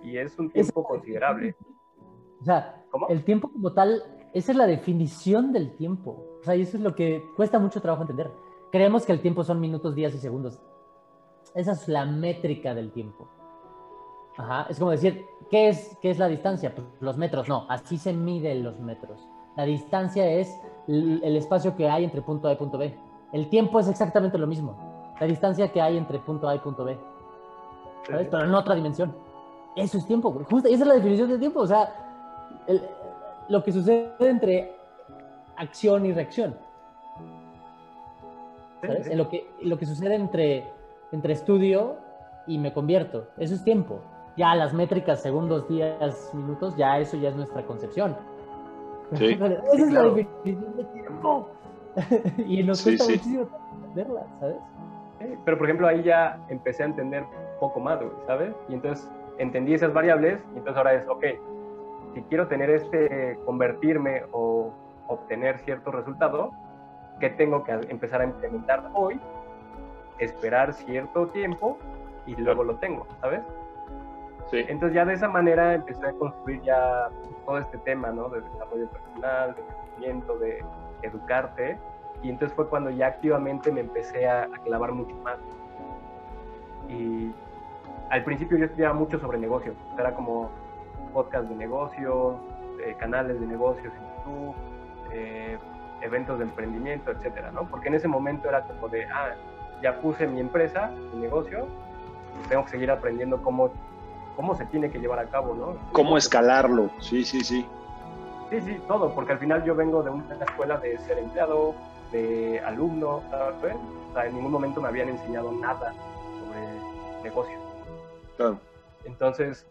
y es un tiempo es... considerable. O sea, ¿Cómo? el tiempo como tal, esa es la definición del tiempo. O sea, y eso es lo que cuesta mucho trabajo entender. Creemos que el tiempo son minutos, días y segundos. Esa es la métrica del tiempo. Ajá. Es como decir, ¿qué es, ¿qué es la distancia? Pues los metros, no, así se miden los metros. La distancia es el, el espacio que hay entre punto A y punto B. El tiempo es exactamente lo mismo. La distancia que hay entre punto A y punto B. ¿Sabes? Pero en otra dimensión. Eso es tiempo, Justo, esa es la definición de tiempo. O sea, el, lo que sucede entre acción y reacción. ¿Sabes? En lo que, lo que sucede entre, entre estudio y me convierto. Eso es tiempo. Ya las métricas, segundos, días, minutos, ya eso ya es nuestra concepción. Sí. Esa es claro. la definición de tiempo. y nos cuesta sí, sí. muchísimo verla, ¿sabes? Pero por ejemplo ahí ya empecé a entender poco más, ¿sabes? Y entonces entendí esas variables y entonces ahora es, ok, si quiero tener este, convertirme o obtener cierto resultado, ¿qué tengo que empezar a implementar hoy? Esperar cierto tiempo y luego lo tengo, ¿sabes? Sí. Entonces ya de esa manera empecé a construir ya todo este tema, ¿no? De desarrollo personal, de crecimiento, de educarte. Y entonces fue cuando ya activamente me empecé a, a clavar mucho más. Y al principio yo estudiaba mucho sobre negocios. Era como podcast de negocios, eh, canales de negocios en YouTube, eh, eventos de emprendimiento, etcétera, ¿no? Porque en ese momento era como de, ah, ya puse mi empresa, mi negocio, tengo que seguir aprendiendo cómo cómo se tiene que llevar a cabo, ¿no? Cómo escalarlo, sí, sí, sí. Sí, sí, todo, porque al final yo vengo de una escuela de ser empleado, de alumno, ¿sabes? O sea, en ningún momento me habían enseñado nada sobre negocios. Claro. Entonces,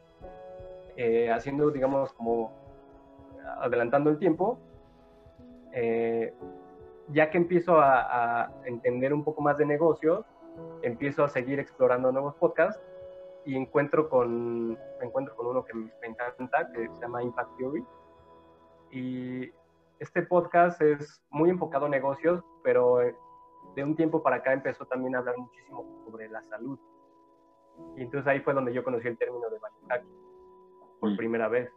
eh, haciendo, digamos, como adelantando el tiempo, eh, ya que empiezo a, a entender un poco más de negocios, empiezo a seguir explorando nuevos podcasts y encuentro con, me encuentro con uno que me encanta, que se llama Impact Theory. Y este podcast es muy enfocado a negocios, pero de un tiempo para acá empezó también a hablar muchísimo sobre la salud. Y entonces ahí fue donde yo conocí el término de biohacking por primera vez.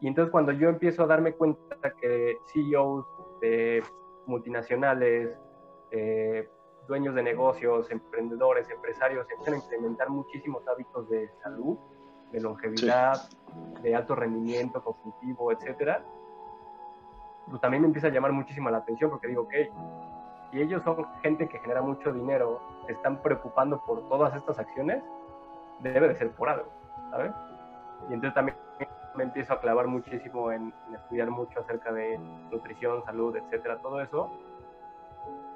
Y entonces cuando yo empiezo a darme cuenta que CEOs de multinacionales, eh, dueños de negocios, emprendedores, empresarios, empiezan a implementar muchísimos hábitos de salud, de longevidad, sí. de alto rendimiento cognitivo, etcétera, pues también me empieza a llamar muchísimo la atención porque digo, ok, y ellos son gente que genera mucho dinero, se están preocupando por todas estas acciones, debe de ser por algo, ¿sabes? Y entonces también me empiezo a clavar muchísimo en, estudiar mucho acerca de nutrición, salud, etcétera, todo eso.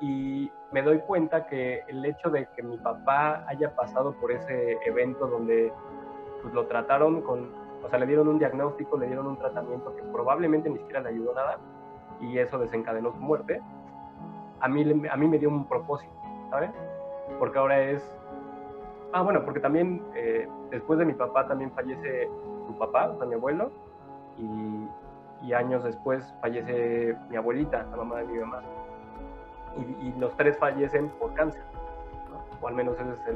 Y me doy cuenta que el hecho de que mi papá haya pasado por ese evento donde pues, lo trataron con, o sea, le dieron un diagnóstico, le dieron un tratamiento que probablemente ni siquiera le ayudó nada y eso desencadenó su muerte, a mí, a mí me dio un propósito, ¿sabes? Porque ahora es... Ah, bueno, porque también eh, después de mi papá también fallece su papá, o sea, mi abuelo, y, años después fallece mi abuelita, la mamá de mi mamá. Y, los tres fallecen por cáncer, o al menos ese es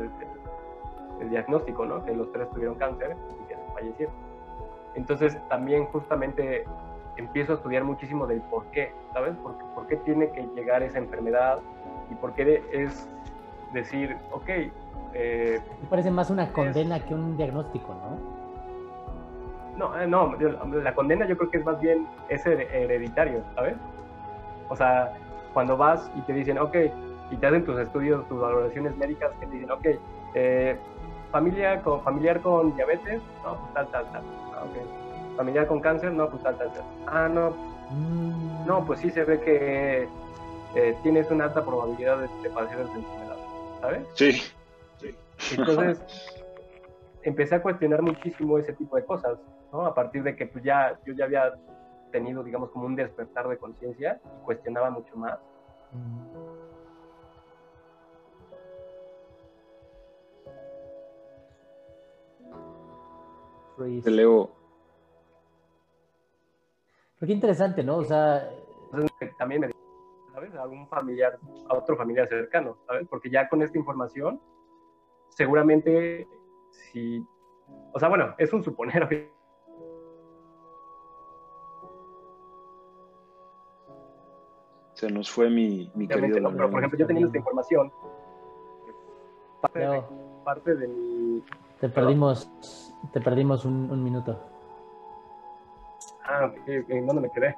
el, diagnóstico, ¿no? Que los tres tuvieron cáncer y que fallecieron. Entonces también justamente empiezo a estudiar muchísimo del por qué, ¿sabes? ¿Por, por qué tiene que llegar esa enfermedad y por qué es decir, ok. Eh, Me parece más una condena que un diagnóstico, ¿no? No, eh, no, la condena yo creo que es más bien ese hereditario, ¿sabes? O sea, cuando vas y te dicen, ok, y te hacen tus estudios, tus valoraciones médicas, que te dicen, ok, eh, familia con, familiar con diabetes, no, pues tal, tal, tal. Ah, familiar con cáncer, no, pues tal, tal, tal. Ah, no, mm. no, pues sí se ve que eh, tienes una alta probabilidad de, de padecer esa enfermedad, ¿sabes? Sí. Entonces, empecé a cuestionar muchísimo ese tipo de cosas, ¿no? A partir de que pues ya, yo ya había tenido, digamos, como un despertar de conciencia y cuestionaba mucho más. Te leo. Pero qué interesante, ¿no? O sea... también me ¿sabes? A algún familiar, a otro familiar cercano, ¿sabes? Porque ya con esta información, seguramente si, o sea, bueno, es un suponer. Se nos fue mi, mi querido. No, pero por ejemplo, yo tenía esta información. Parte de, mi. Te perdimos, te perdimos un, minuto. Ah, ok, ¿dónde me quedé?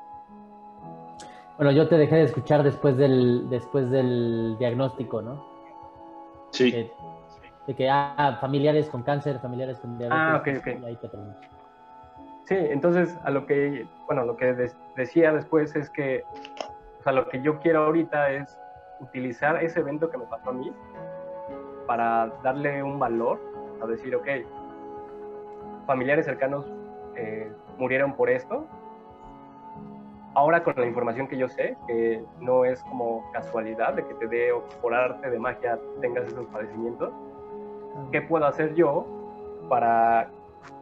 Bueno, yo te dejé de escuchar después del, después del diagnóstico, ¿no? Sí de que, ah, familiares con cáncer, familiares con diabetes. Ah, ok, ok. ahí te Sí, entonces a lo que, bueno, lo que decía después es que, o sea, lo que yo quiero ahorita es utilizar ese evento que me pasó a mí para darle un valor, a decir, ok, familiares cercanos eh, murieron por esto. Ahora con la información que yo sé, que no es como casualidad de que te dé o por arte de magia tengas esos padecimientos, ¿qué puedo hacer yo para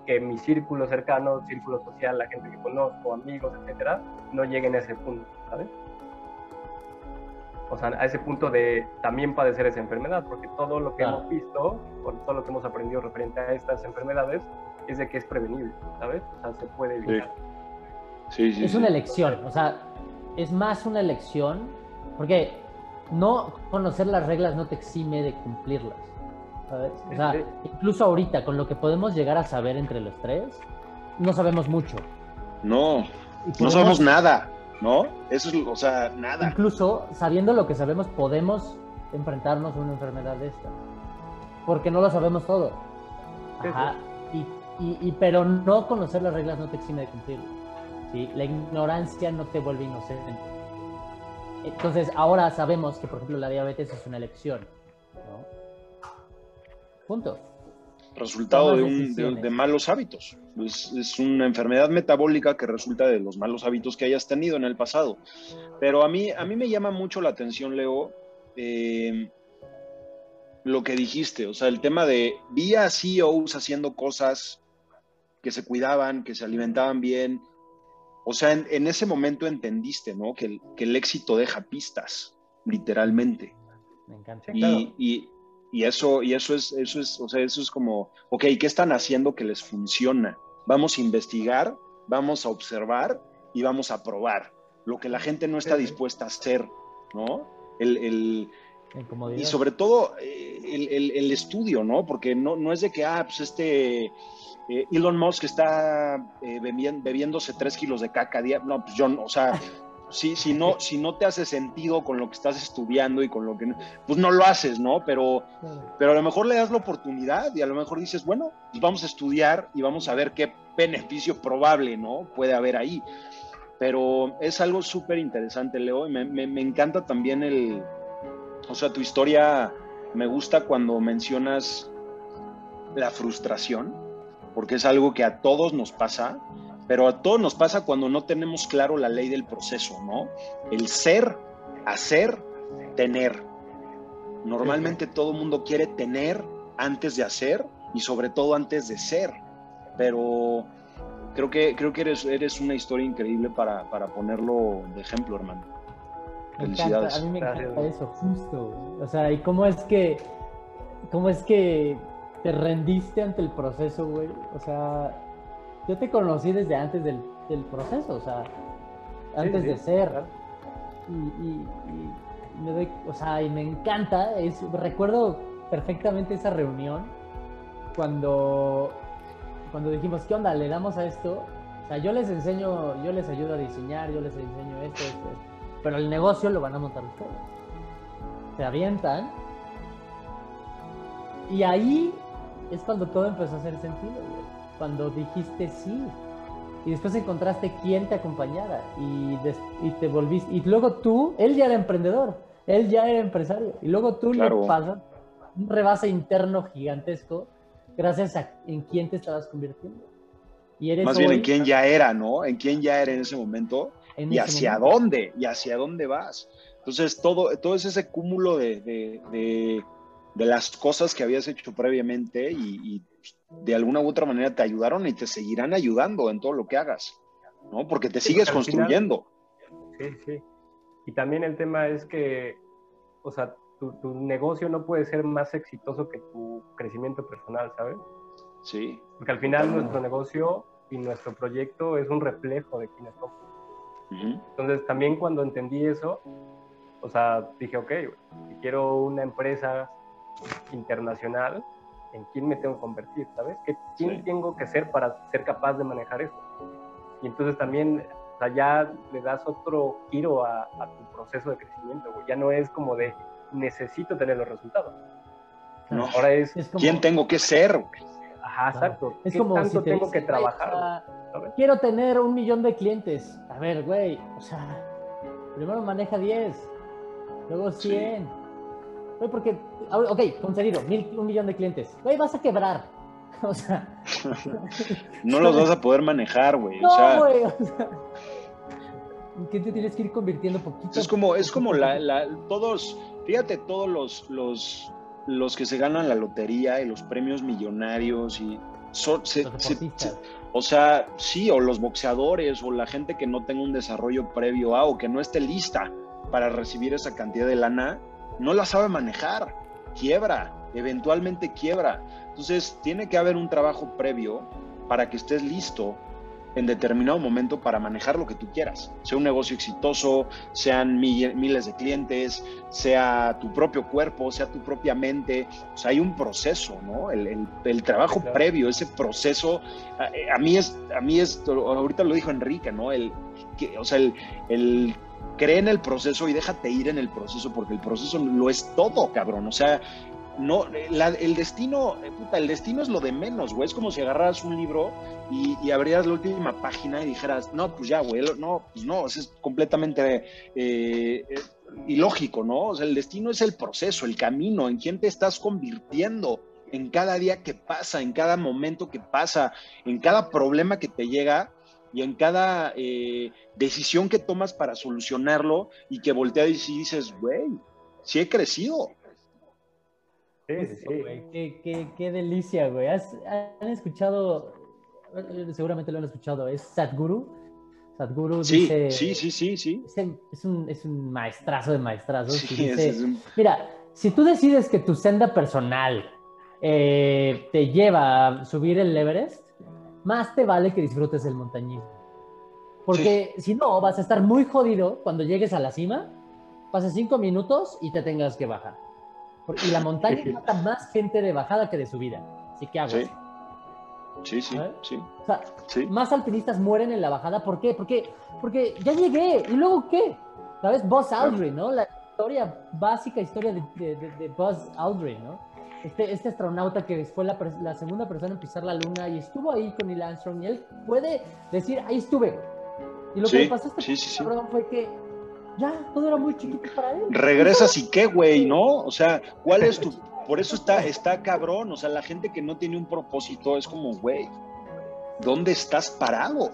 que mi círculo cercano, círculo social, la gente que conozco, amigos, etcétera, no lleguen a ese punto, ¿sabes? O sea, a ese punto de también padecer esa enfermedad, porque todo lo que hemos visto, por todo lo que hemos aprendido referente a estas enfermedades, es de que es prevenible, ¿sabes? O sea, se puede evitar. Sí. Sí, es una elección, o sea, es más una elección, porque no conocer las reglas no te exime de cumplirlas. O sea, incluso ahorita, con lo que podemos llegar a saber entre los tres, no sabemos mucho. No, no sabemos nada, ¿no? Eso es, o sea, nada. Incluso sabiendo lo que sabemos, podemos enfrentarnos a una enfermedad de esta. Porque no lo sabemos todo. Ajá. Y, y, pero no conocer las reglas no te exime de cumplirlo. ¿sí? La ignorancia no te vuelve inocente. Entonces, ahora sabemos que, por ejemplo, la diabetes es una elección. ¿no? Punto. Resultado de, malos hábitos. Es, una enfermedad metabólica que resulta de los malos hábitos que hayas tenido en el pasado. Pero a mí, a mí me llama mucho la atención, Leo, eh, lo que dijiste. O sea, el tema de vi a CEOs haciendo cosas que se cuidaban, que se alimentaban bien. O sea, en, ese momento entendiste, ¿no? Que el, que el, éxito deja pistas, literalmente. Me encanta. y, y eso, y eso es, eso es, o sea, eso es como, ok, ¿qué están haciendo que les funciona? Vamos a investigar, vamos a observar y vamos a probar lo que la gente no está dispuesta a hacer, ¿no? El, el y sobre todo eh, el, el, estudio, ¿no? Porque no, no es de que, ah, pues este eh, Elon Musk está eh, bebiéndose tres kilos de caca día. No, pues yo, o sea, si, si, no, si no te hace sentido con lo que estás estudiando y con lo que... Pues no lo haces, ¿no? Pero, pero a lo mejor le das la oportunidad y a lo mejor dices, bueno, pues vamos a estudiar y vamos a ver qué beneficio probable, ¿no? Puede haber ahí. Pero es algo súper interesante, Leo, y me, me encanta también el... O sea, tu historia me gusta cuando mencionas la frustración, porque es algo que a todos nos pasa pero a todos nos pasa cuando no tenemos claro la ley del proceso, ¿no? El ser, hacer, tener. Normalmente todo el mundo quiere tener antes de hacer y sobre todo antes de ser, pero creo que, creo que eres, eres una historia increíble para, ponerlo de ejemplo, hermano. Felicidades. a mí me encanta eso, justo. O sea, ¿y cómo es que, cómo es que te rendiste ante el proceso, güey? O sea, yo te conocí desde antes del, proceso, o sea, antes de ser. Y, me doy, o sea, y me encanta, es, recuerdo perfectamente esa reunión cuando, cuando dijimos, ¿qué onda? ¿Le damos a esto? O sea, yo les enseño, yo les ayudo a diseñar, yo les enseño esto, esto, esto. Pero el negocio lo van a montar ustedes. Se avientan. Y ahí es cuando todo empezó a hacer sentido, güey cuando dijiste sí. Y después encontraste quién te acompañara y, y, te volviste. Y luego tú, él ya era emprendedor, él ya era empresario. Y luego tú le pasas un rebase interno gigantesco gracias a en quién te estabas convirtiendo. Y eres Más bien en quién ya era, ¿no? En quién ya era en ese momento y hacia dónde, y hacia dónde vas. Entonces, todo, todo es ese cúmulo de, de, de, las cosas que habías hecho previamente y, y de alguna u otra manera te ayudaron y te seguirán ayudando en todo lo que hagas, ¿no? Porque te sigues construyendo. sí, sí. Y también el tema es que, o sea, tu, negocio no puede ser más exitoso que tu crecimiento personal, ¿sabes? Sí. Porque al final nuestro negocio y nuestro proyecto es un reflejo de quiénes somos. Entonces también cuando entendí eso, o sea, dije, ok, si quiero una empresa internacional, en quién me tengo que convertir, ¿sabes? ¿Qué, ¿Quién tengo que ser para ser capaz de manejar eso? Y entonces también, o sea, ya le das otro giro a, tu proceso de crecimiento, güey. Ya no es como de necesito tener los resultados. No, ahora es, quién tengo que ser. Ajá, exacto. Es ¿Qué como tanto tengo que trabajar? Quiero tener un millón de clientes. A ver, güey, o sea, primero maneja 10, luego 100 Güey, porque, ok, concedido, mil, un millón de clientes. Güey, vas a quebrar. O sea. no los vas a poder manejar, güey. No, o sea, güey. O sea, ¿Qué te tienes que ir convirtiendo poquito? Es como, es como la, la, todos, fíjate, todos los, los, los que se ganan la lotería y los premios millonarios y o sea, sí, o los boxeadores o la gente que no tenga un desarrollo previo a o que no esté lista para recibir esa cantidad de lana, no la sabe manejar, quiebra, eventualmente quiebra. Entonces, tiene que haber un trabajo previo para que estés listo en determinado momento para manejar lo que tú quieras, sea un negocio exitoso, sean miles de clientes, sea tu propio cuerpo, sea tu propia mente, o sea, hay un proceso, ¿no? El, trabajo previo, ese proceso, a, mí es, a mí es, ahorita lo dijo Enrique, ¿no? El, que, o sea, el, el cree en el proceso y déjate ir en el proceso, porque el proceso lo es todo, cabrón. O sea, no, el destino, puta, el destino es lo de menos, güey. Es como si agarraras un libro y, y abrieras la última página y dijeras, no, pues ya, güey, no, pues no, es completamente eh, eh, ilógico, ¿no? O sea, el destino es el proceso, el camino, en quién te estás convirtiendo en cada día que pasa, en cada momento que pasa, en cada problema que te llega y en cada eh, decisión que tomas para solucionarlo y que volteas y dices, güey, sí he crecido. Sí, sí, sí. Qué, delicia, güey. ¿Han escuchado? Seguramente lo han escuchado. ¿Es Sadhguru? Sadhguru sí, dice... Sí, sí, sí, sí. Es, un, es un, maestrazo de maestrazos. dice, Mira, si tú decides que tu senda personal eh, te lleva a subir el Everest, más te vale que disfrutes el montañismo. Porque si no, vas a estar muy jodido cuando llegues a la cima, pases cinco minutos y te tengas que bajar. Y la montaña mata más gente de bajada que de subida. Así que hago. Sí, sí, sí. O sea, más alpinistas mueren en la bajada. ¿Por qué? Porque, porque ya llegué. ¿Y luego qué? ¿Sabes? Buzz Aldrin, ¿no? La historia, básica historia de, de, Buzz Aldrin, ¿no? Este, este astronauta que fue la, la, segunda persona en pisar la luna y estuvo ahí con Neil Armstrong y él puede decir, ahí estuve. Y lo que le pasó a este cabrón fue que ya, todo era muy chiquito para él. Regresas y qué, güey, ¿no? O sea, ¿cuál es tu por eso está, está cabrón, o sea, la gente que no tiene un propósito es como, güey, ¿dónde estás parado?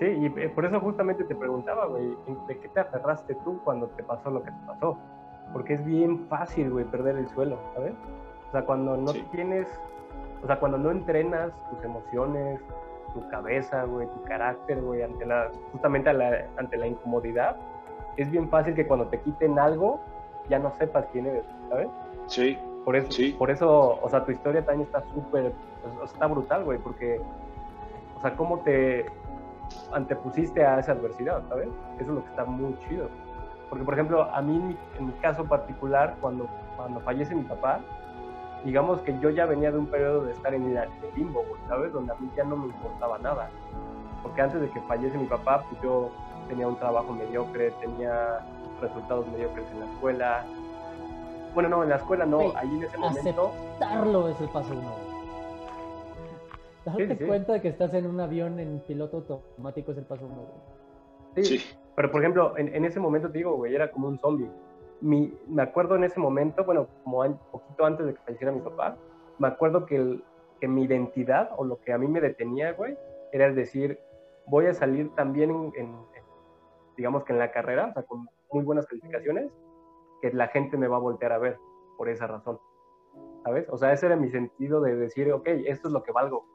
Sí, y eh, por eso justamente te preguntaba, güey, ¿de qué te aferraste tú cuando te pasó lo que te pasó? Porque es bien fácil, güey, perder el suelo, ¿sabes? O sea, cuando no tienes, o sea, cuando no entrenas tus emociones, tu cabeza, güey, tu carácter, güey, ante la, justamente ante la incomodidad, es bien fácil que cuando te quiten algo, ya no sepas quién eres, ¿sabes? Sí. Por eso, sí. por eso o sea, tu historia también está súper, está brutal, güey, porque, o sea, cómo te antepusiste a esa adversidad, ¿sabes? Eso es lo que está muy chido. Porque, por ejemplo, a mí, en mi caso particular, cuando, cuando fallece mi papá, digamos que yo ya venía de un periodo de estar en el limbo, ¿sabes? Donde a mí ya no me importaba nada. Porque antes de que fallece mi papá, pues yo tenía un trabajo mediocre, tenía resultados mediocres en la escuela. Bueno, no, en la escuela no, ahí en ese momento. Aceptarlo es el paso uno. Darte cuenta de que estás en un avión en piloto automático es el paso uno. Sí, pero por ejemplo, en, ese momento te digo, güey, era como un zombie. Mi, me acuerdo en ese momento, bueno, como un poquito antes de que falleciera mi papá, me acuerdo que, que mi identidad o lo que a mí me detenía, güey, era el decir, voy a salir también en, digamos que en la carrera, o sea, con muy buenas calificaciones, que la gente me va a voltear a ver por esa razón. ¿Sabes? O sea, ese era mi sentido de decir, ok, esto es lo que valgo.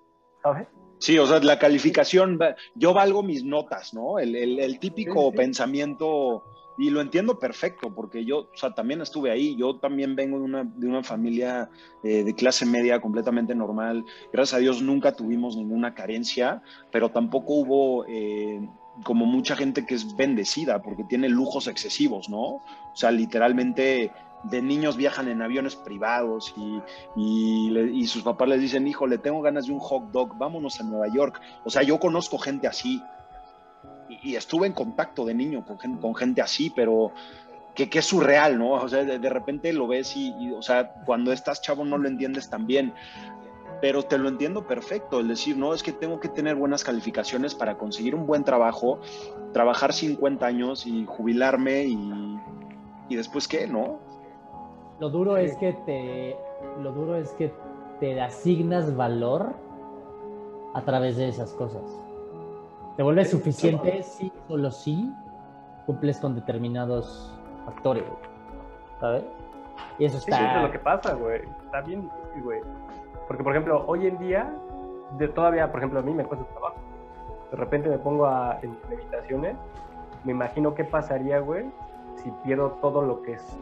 ¿Sabes? Sí, o sea, la calificación, yo valgo mis notas, ¿no? El, el, típico pensamiento, y lo entiendo perfecto, porque yo, o sea, también estuve ahí, yo también vengo de una, de una familia eh, de clase media completamente normal, gracias a Dios nunca tuvimos ninguna carencia, pero tampoco hubo... Eh, como mucha gente que es bendecida porque tiene lujos excesivos, ¿no? O sea, literalmente de niños viajan en aviones privados y, y, sus papás les dicen, hijo, le tengo ganas de un hot dog, vámonos a Nueva York. O sea, yo conozco gente así y, estuve en contacto de niño con gente, con gente así, pero que, que, es surreal, ¿no? O sea, de, repente lo ves y, y, o sea, cuando estás chavo no lo entiendes tan bien pero te lo entiendo perfecto, el decir, no, es que tengo que tener buenas calificaciones para conseguir un buen trabajo, trabajar 50 años y jubilarme y, y después qué, ¿no? Lo duro es que te lo duro es que te asignas valor a través de esas cosas. Te vuelves suficiente si solo si cumples con determinados factores, ¿sabes? Y eso está. Sí, eso es lo que pasa, güey. Está bien difícil, güey. Porque, por ejemplo, hoy en día, de, todavía, por ejemplo, a mí me cuesta trabajo. De repente me pongo a, en meditaciones, me imagino qué pasaría, güey, si pierdo todo lo que es,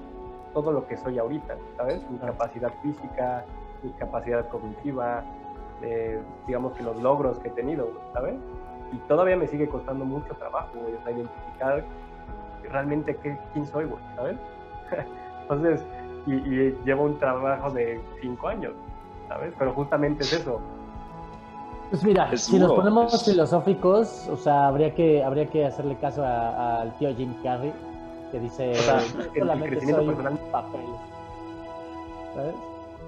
todo lo que soy ahorita, ¿sabes? Mi capacidad física, mi capacidad cognitiva, digamos que los logros que he tenido, ¿sabes? Y todavía me sigue costando mucho trabajo, güey, o sea, identificar realmente qué, quién soy, güey, ¿sabes? Entonces, y, y, llevo un trabajo de cinco años, ¿sabes? Pero justamente es eso. Pues mira, si nos ponemos filosóficos, o sea, habría que, habría que hacerle caso al tío Jim Carrey, que dice, solamente soy el papel, ¿sabes?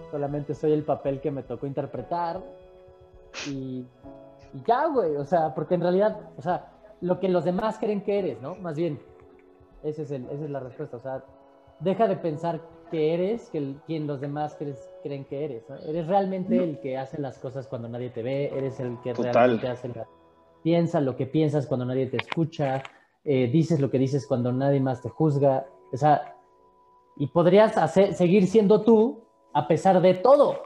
Solamente soy el papel que me tocó interpretar y, y ya, güey, o sea, porque en realidad, o sea, lo que los demás creen que eres, ¿no? Más bien, ese es el, esa es la respuesta, o sea, deja de pensar que eres que quien los demás creen que eres. Eres realmente el que hace las cosas cuando nadie te ve, eres el que realmente hace piensa lo que piensas cuando nadie te escucha, eh, dices lo que dices cuando nadie más te juzga. O sea, y podrías seguir siendo tú a pesar de todo.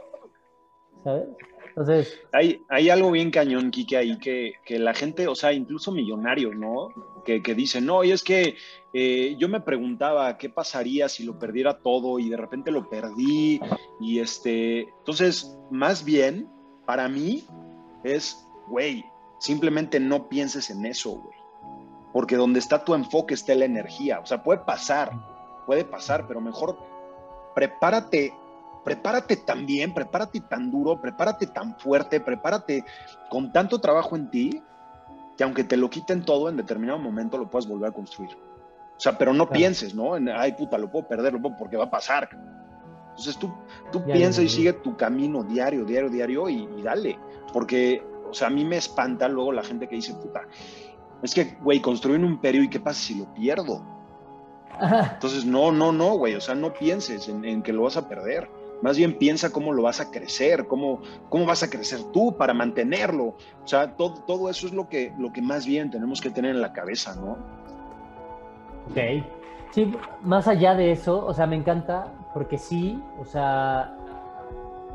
¿Sabes? Entonces. Hay, algo bien cañón, Kike, ahí que, la gente, o sea, incluso millonarios, ¿no? Que, que dicen, no, y es que eh, yo me preguntaba qué pasaría si lo perdiera todo y de repente lo perdí. Y este, entonces, más bien, para mí es, güey, simplemente no pienses en eso, güey. Porque donde está tu enfoque está la energía. O sea, puede pasar, puede pasar, pero mejor prepárate prepárate tan bien, prepárate tan duro, prepárate tan fuerte, prepárate con tanto trabajo en ti, que aunque te lo quiten todo, en determinado momento lo puedas volver a construir. O sea, pero no pienses, ¿no? En, ay, puta, lo puedo perder, lo puedo, porque va a pasar. Entonces tú, tú piensa y sigue tu camino diario, diario, diario y, y dale. Porque, o sea, a mí me espanta luego la gente que dice, puta, es que, güey, construí un imperio y qué pasa si lo pierdo. Entonces, no, no, no, güey, o sea, no pienses en, que lo vas a perder. Más bien piensa cómo lo vas a crecer, cómo, cómo vas a crecer tú para mantenerlo. O sea, todo, todo eso es lo que, lo que más bien tenemos que tener en la cabeza, ¿no? Ok. Sí, más allá de eso, o sea, me encanta porque sí, o sea,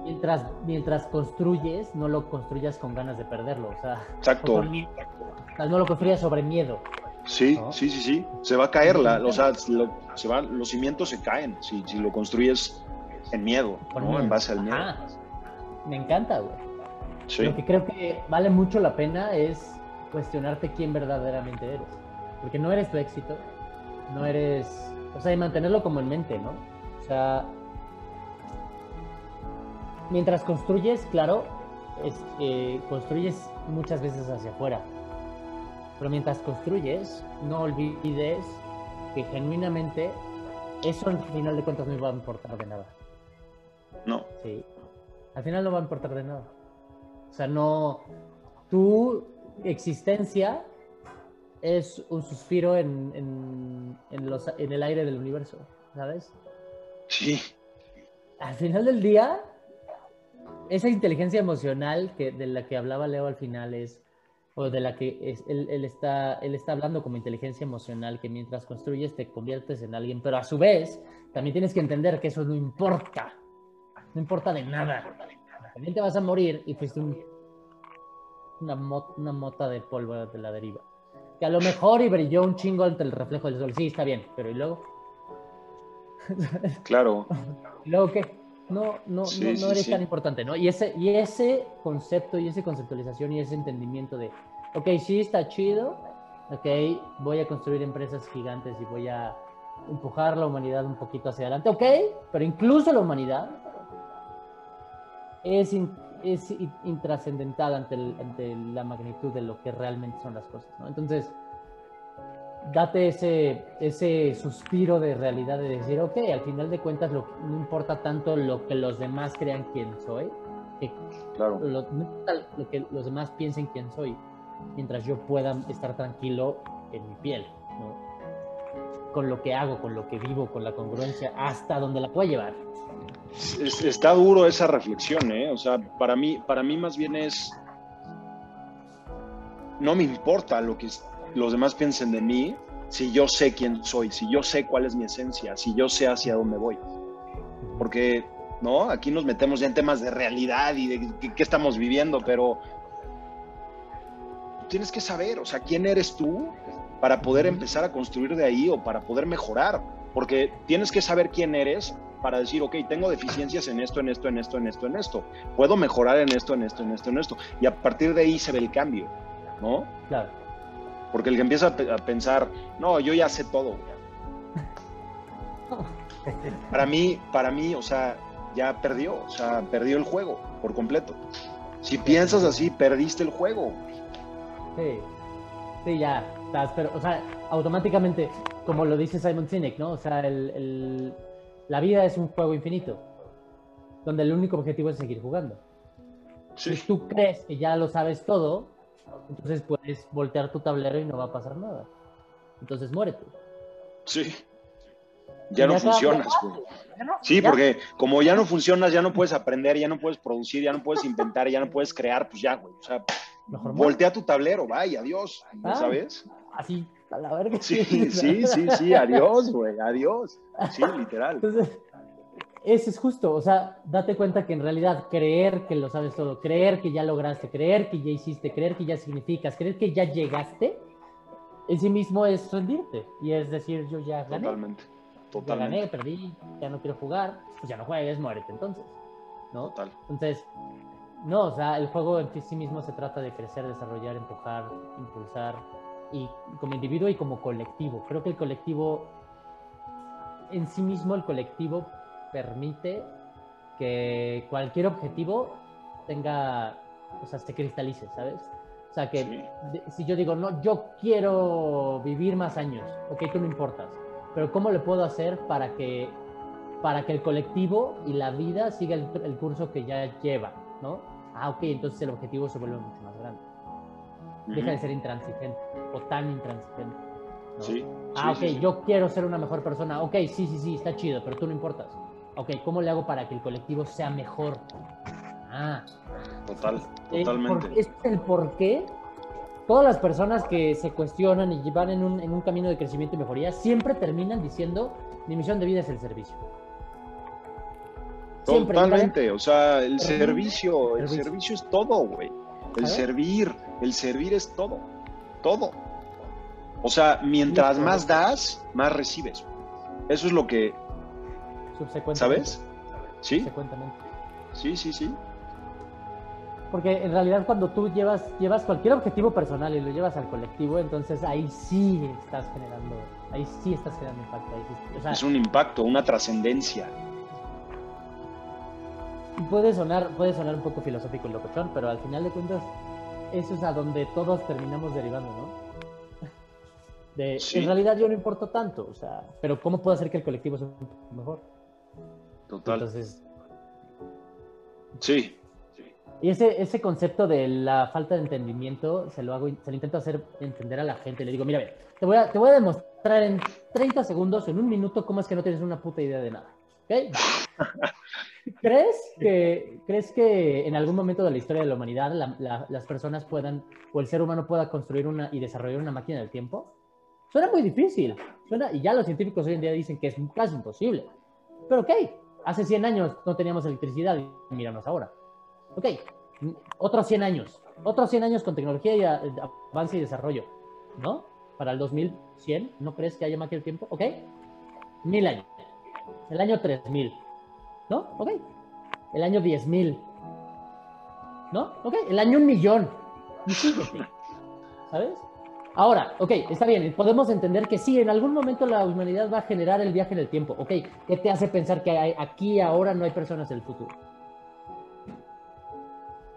mientras, mientras construyes, no lo construyas con ganas de perderlo. O sea, Exacto. no lo construyas sobre miedo. Sí, sí, sí, sí. Se va a caer, la, o sea, se va, los cimientos se caen si, si lo construyes en miedo, ¿no? En base al miedo. Me encanta, güey. Lo que creo que vale mucho la pena es cuestionarte quién verdaderamente eres. Porque no eres tu éxito, no eres. O sea, y mantenerlo como en mente, ¿no? O sea, mientras construyes, claro, es, eh, construyes muchas veces hacia afuera. Pero mientras construyes, no olvides que genuinamente eso al final de cuentas no va a importar de nada. No. Sí. Al final no va a importar de nada. O sea, no. Tu existencia es un suspiro en, en, en, los, en el aire del universo, ¿sabes? Sí. Al final del día, esa inteligencia emocional que, de la que hablaba Leo al final es, o de la que es, él, él, está, él está hablando como inteligencia emocional, que mientras construyes te conviertes en alguien, pero a su vez también tienes que entender que eso no importa, no importa de nada. También te vas a morir y fuiste una, una mota de polvo de la deriva. Que a lo mejor y brilló un chingo ante el reflejo del sol. Sí, está bien, pero ¿y luego? Claro. ¿Y luego qué? No, no, no, eres tan importante, ¿no? Y ese, y ese concepto y esa conceptualización y ese entendimiento de, ok, sí está chido, ok, voy a construir empresas gigantes y voy a empujar la humanidad un poquito hacia adelante, ok, pero incluso la humanidad es, es intrascendental ante, ante la magnitud de lo que realmente son las cosas, ¿no? Entonces, date ese, ese suspiro de realidad de decir, ok, al final de cuentas lo, no importa tanto lo que los demás crean quién soy, que claro. lo, no importa lo que los demás piensen quién soy, mientras yo pueda estar tranquilo en mi piel, ¿no? con lo que hago, con lo que vivo, con la congruencia, hasta donde la pueda llevar. Está duro esa reflexión, ¿eh? O sea, para mí, para mí más bien es, no me importa lo que los demás piensen de mí si yo sé quién soy, si yo sé cuál es mi esencia, si yo sé hacia dónde voy. Porque, ¿no? Aquí nos metemos ya en temas de realidad y de qué, estamos viviendo, pero tienes que saber, o sea, quién eres tú para poder empezar a construir de ahí o para poder mejorar. Porque tienes que saber quién eres para decir, ok, tengo deficiencias en esto, en esto, en esto, en esto, en esto. Puedo mejorar en esto, en esto, en esto, en esto. Y a partir de ahí se ve el cambio, ¿no? Claro. Porque el que empieza a pensar, no, yo ya sé todo. Para mí, para mí, o sea, ya perdió, o sea, perdió el juego por completo. Si piensas así, perdiste el juego. Sí, sí, ya, estás, pero, o sea, automáticamente, como lo dice Simon Sinek, ¿no? O sea, el, el, la vida es un juego infinito, donde el único objetivo es seguir jugando. Si tú crees que ya lo sabes todo, entonces puedes voltear tu tablero y no va a pasar nada. Entonces muérete. Sí. Ya no funcionas, Sí, porque como ya no funcionas, ya no puedes aprender, ya no puedes producir, ya no puedes inventar, ya no puedes crear, pues ya, güey. O sea, voltea tu tablero, vaya, adiós, ah, ¿sabes? Así, a la verga. Sí, sí, sí, sí, adiós, güey, adiós. Sí, literal. Entonces, ese es justo, o sea, date cuenta que en realidad creer que lo sabes todo, creer que ya lograste, creer que ya hiciste, creer que ya significas, creer que ya llegaste, en sí mismo es rendirte y es decir, yo ya gané. Totalmente. Totalmente. Ya gané, perdí, ya no quiero jugar, pues ya no juegues, muérete entonces. ¿no? Total. Entonces, no, o sea, el juego en sí mismo se trata de crecer, desarrollar, empujar, impulsar, y como individuo y como colectivo. Creo que el colectivo, en sí mismo el colectivo permite que cualquier objetivo tenga, o sea, se cristalice, ¿sabes? O sea, que si yo digo, no, yo quiero vivir más años, ok, tú no importas, pero ¿cómo le puedo hacer para que, para que el colectivo y la vida siga el, curso que ya lleva, ¿no? Ah, ok, entonces el objetivo se vuelve mucho más grande. Deja de ser intransigente o tan intransigente. Sí. Ah, ok, yo quiero ser una mejor persona. Ok, sí, sí, sí, está chido, pero tú no importas. Ok, ¿cómo le hago para que el colectivo sea mejor? Ah. Total, totalmente. Es el por qué todas las personas que se cuestionan y van en un, en un camino de crecimiento y mejoría siempre terminan diciendo, mi misión de vida es el servicio. Totalmente, o sea, el servicio, el servicio es todo, güey. El servir, el servir es todo, todo. O sea, mientras más das, más recibes. Eso es lo que... ¿Sabes? ¿Sí? Sí, sí, sí. Porque en realidad cuando tú llevas, llevas cualquier objetivo personal y lo llevas al colectivo, entonces ahí sí estás generando, ahí sí estás generando impacto. es un impacto, una trascendencia. Puede sonar, puede sonar un poco filosófico y locochón, pero al final de cuentas eso es a donde todos terminamos derivando, ¿no? En realidad yo no importo tanto, o sea, pero ¿cómo puedo hacer que el colectivo sea mejor? Total. Entonces. Sí. Y ese, ese concepto de la falta de entendimiento se lo hago, se lo intento hacer entender a la gente. Le digo, mira, te voy a, te voy a demostrar en 30 segundos, en un minuto, cómo es que no tienes una puta idea de nada. ¿Crees que, ¿Crees que en algún momento de la historia de la humanidad las personas puedan, o el ser humano pueda construir una y desarrollar una máquina del tiempo? Suena muy difícil, suena, y ya los científicos hoy en día dicen que es casi imposible. Pero ok, hace 100 años no teníamos electricidad y míranos ahora. Ok, otros 100 años, otros 100 años con tecnología y avance y desarrollo, ¿no? Para el 2100, ¿no crees que haya máquina del tiempo? Ok, mil años. El año 3000, ¿no? Ok. El año 10000, ¿no? Ok, el año un millón. ¿sabes? Ahora, ok, está bien, podemos entender que sí, en algún momento la humanidad va a generar el viaje en el tiempo, ok, ¿qué te hace pensar que hay, aquí ahora no hay personas en el futuro?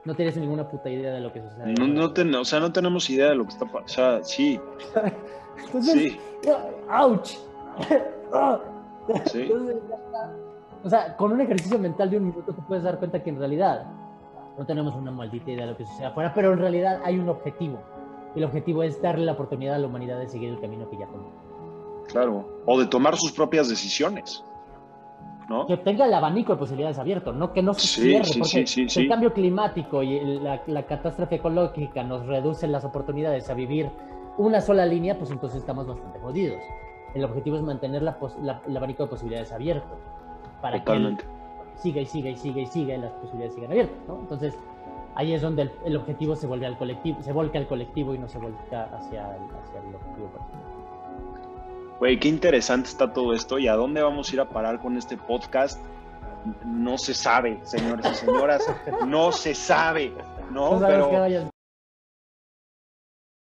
No tienes ninguna puta idea de lo que sucede. No, no o sea, no tenemos idea de lo que está pasando. O sea, sí. sí. ¡Auch! sí. o sea, con un ejercicio mental de un minuto te puedes dar cuenta que en realidad no tenemos una maldita idea de lo que sucede afuera, pero en realidad hay un objetivo el objetivo es darle la oportunidad a la humanidad de seguir el camino que ya tomó. Claro, o de tomar sus propias decisiones. ¿no? Que tenga el abanico de posibilidades abierto, no que no se cierre, porque el cambio climático y la, catástrofe ecológica nos reducen las oportunidades a vivir una sola línea, pues entonces estamos bastante jodidos. El objetivo es mantener la, el abanico de posibilidades abierto para que siga y siga y siga y siga y las posibilidades sigan abiertas, ¿no? Entonces, ahí es donde el, objetivo se vuelve al colectivo, se volca al colectivo y no se volca hacia el, hacia el objetivo personal. Güey, qué interesante está todo esto y a dónde vamos a ir a parar con este podcast. No se sabe, señores y señoras, no se sabe, ¿no? Pero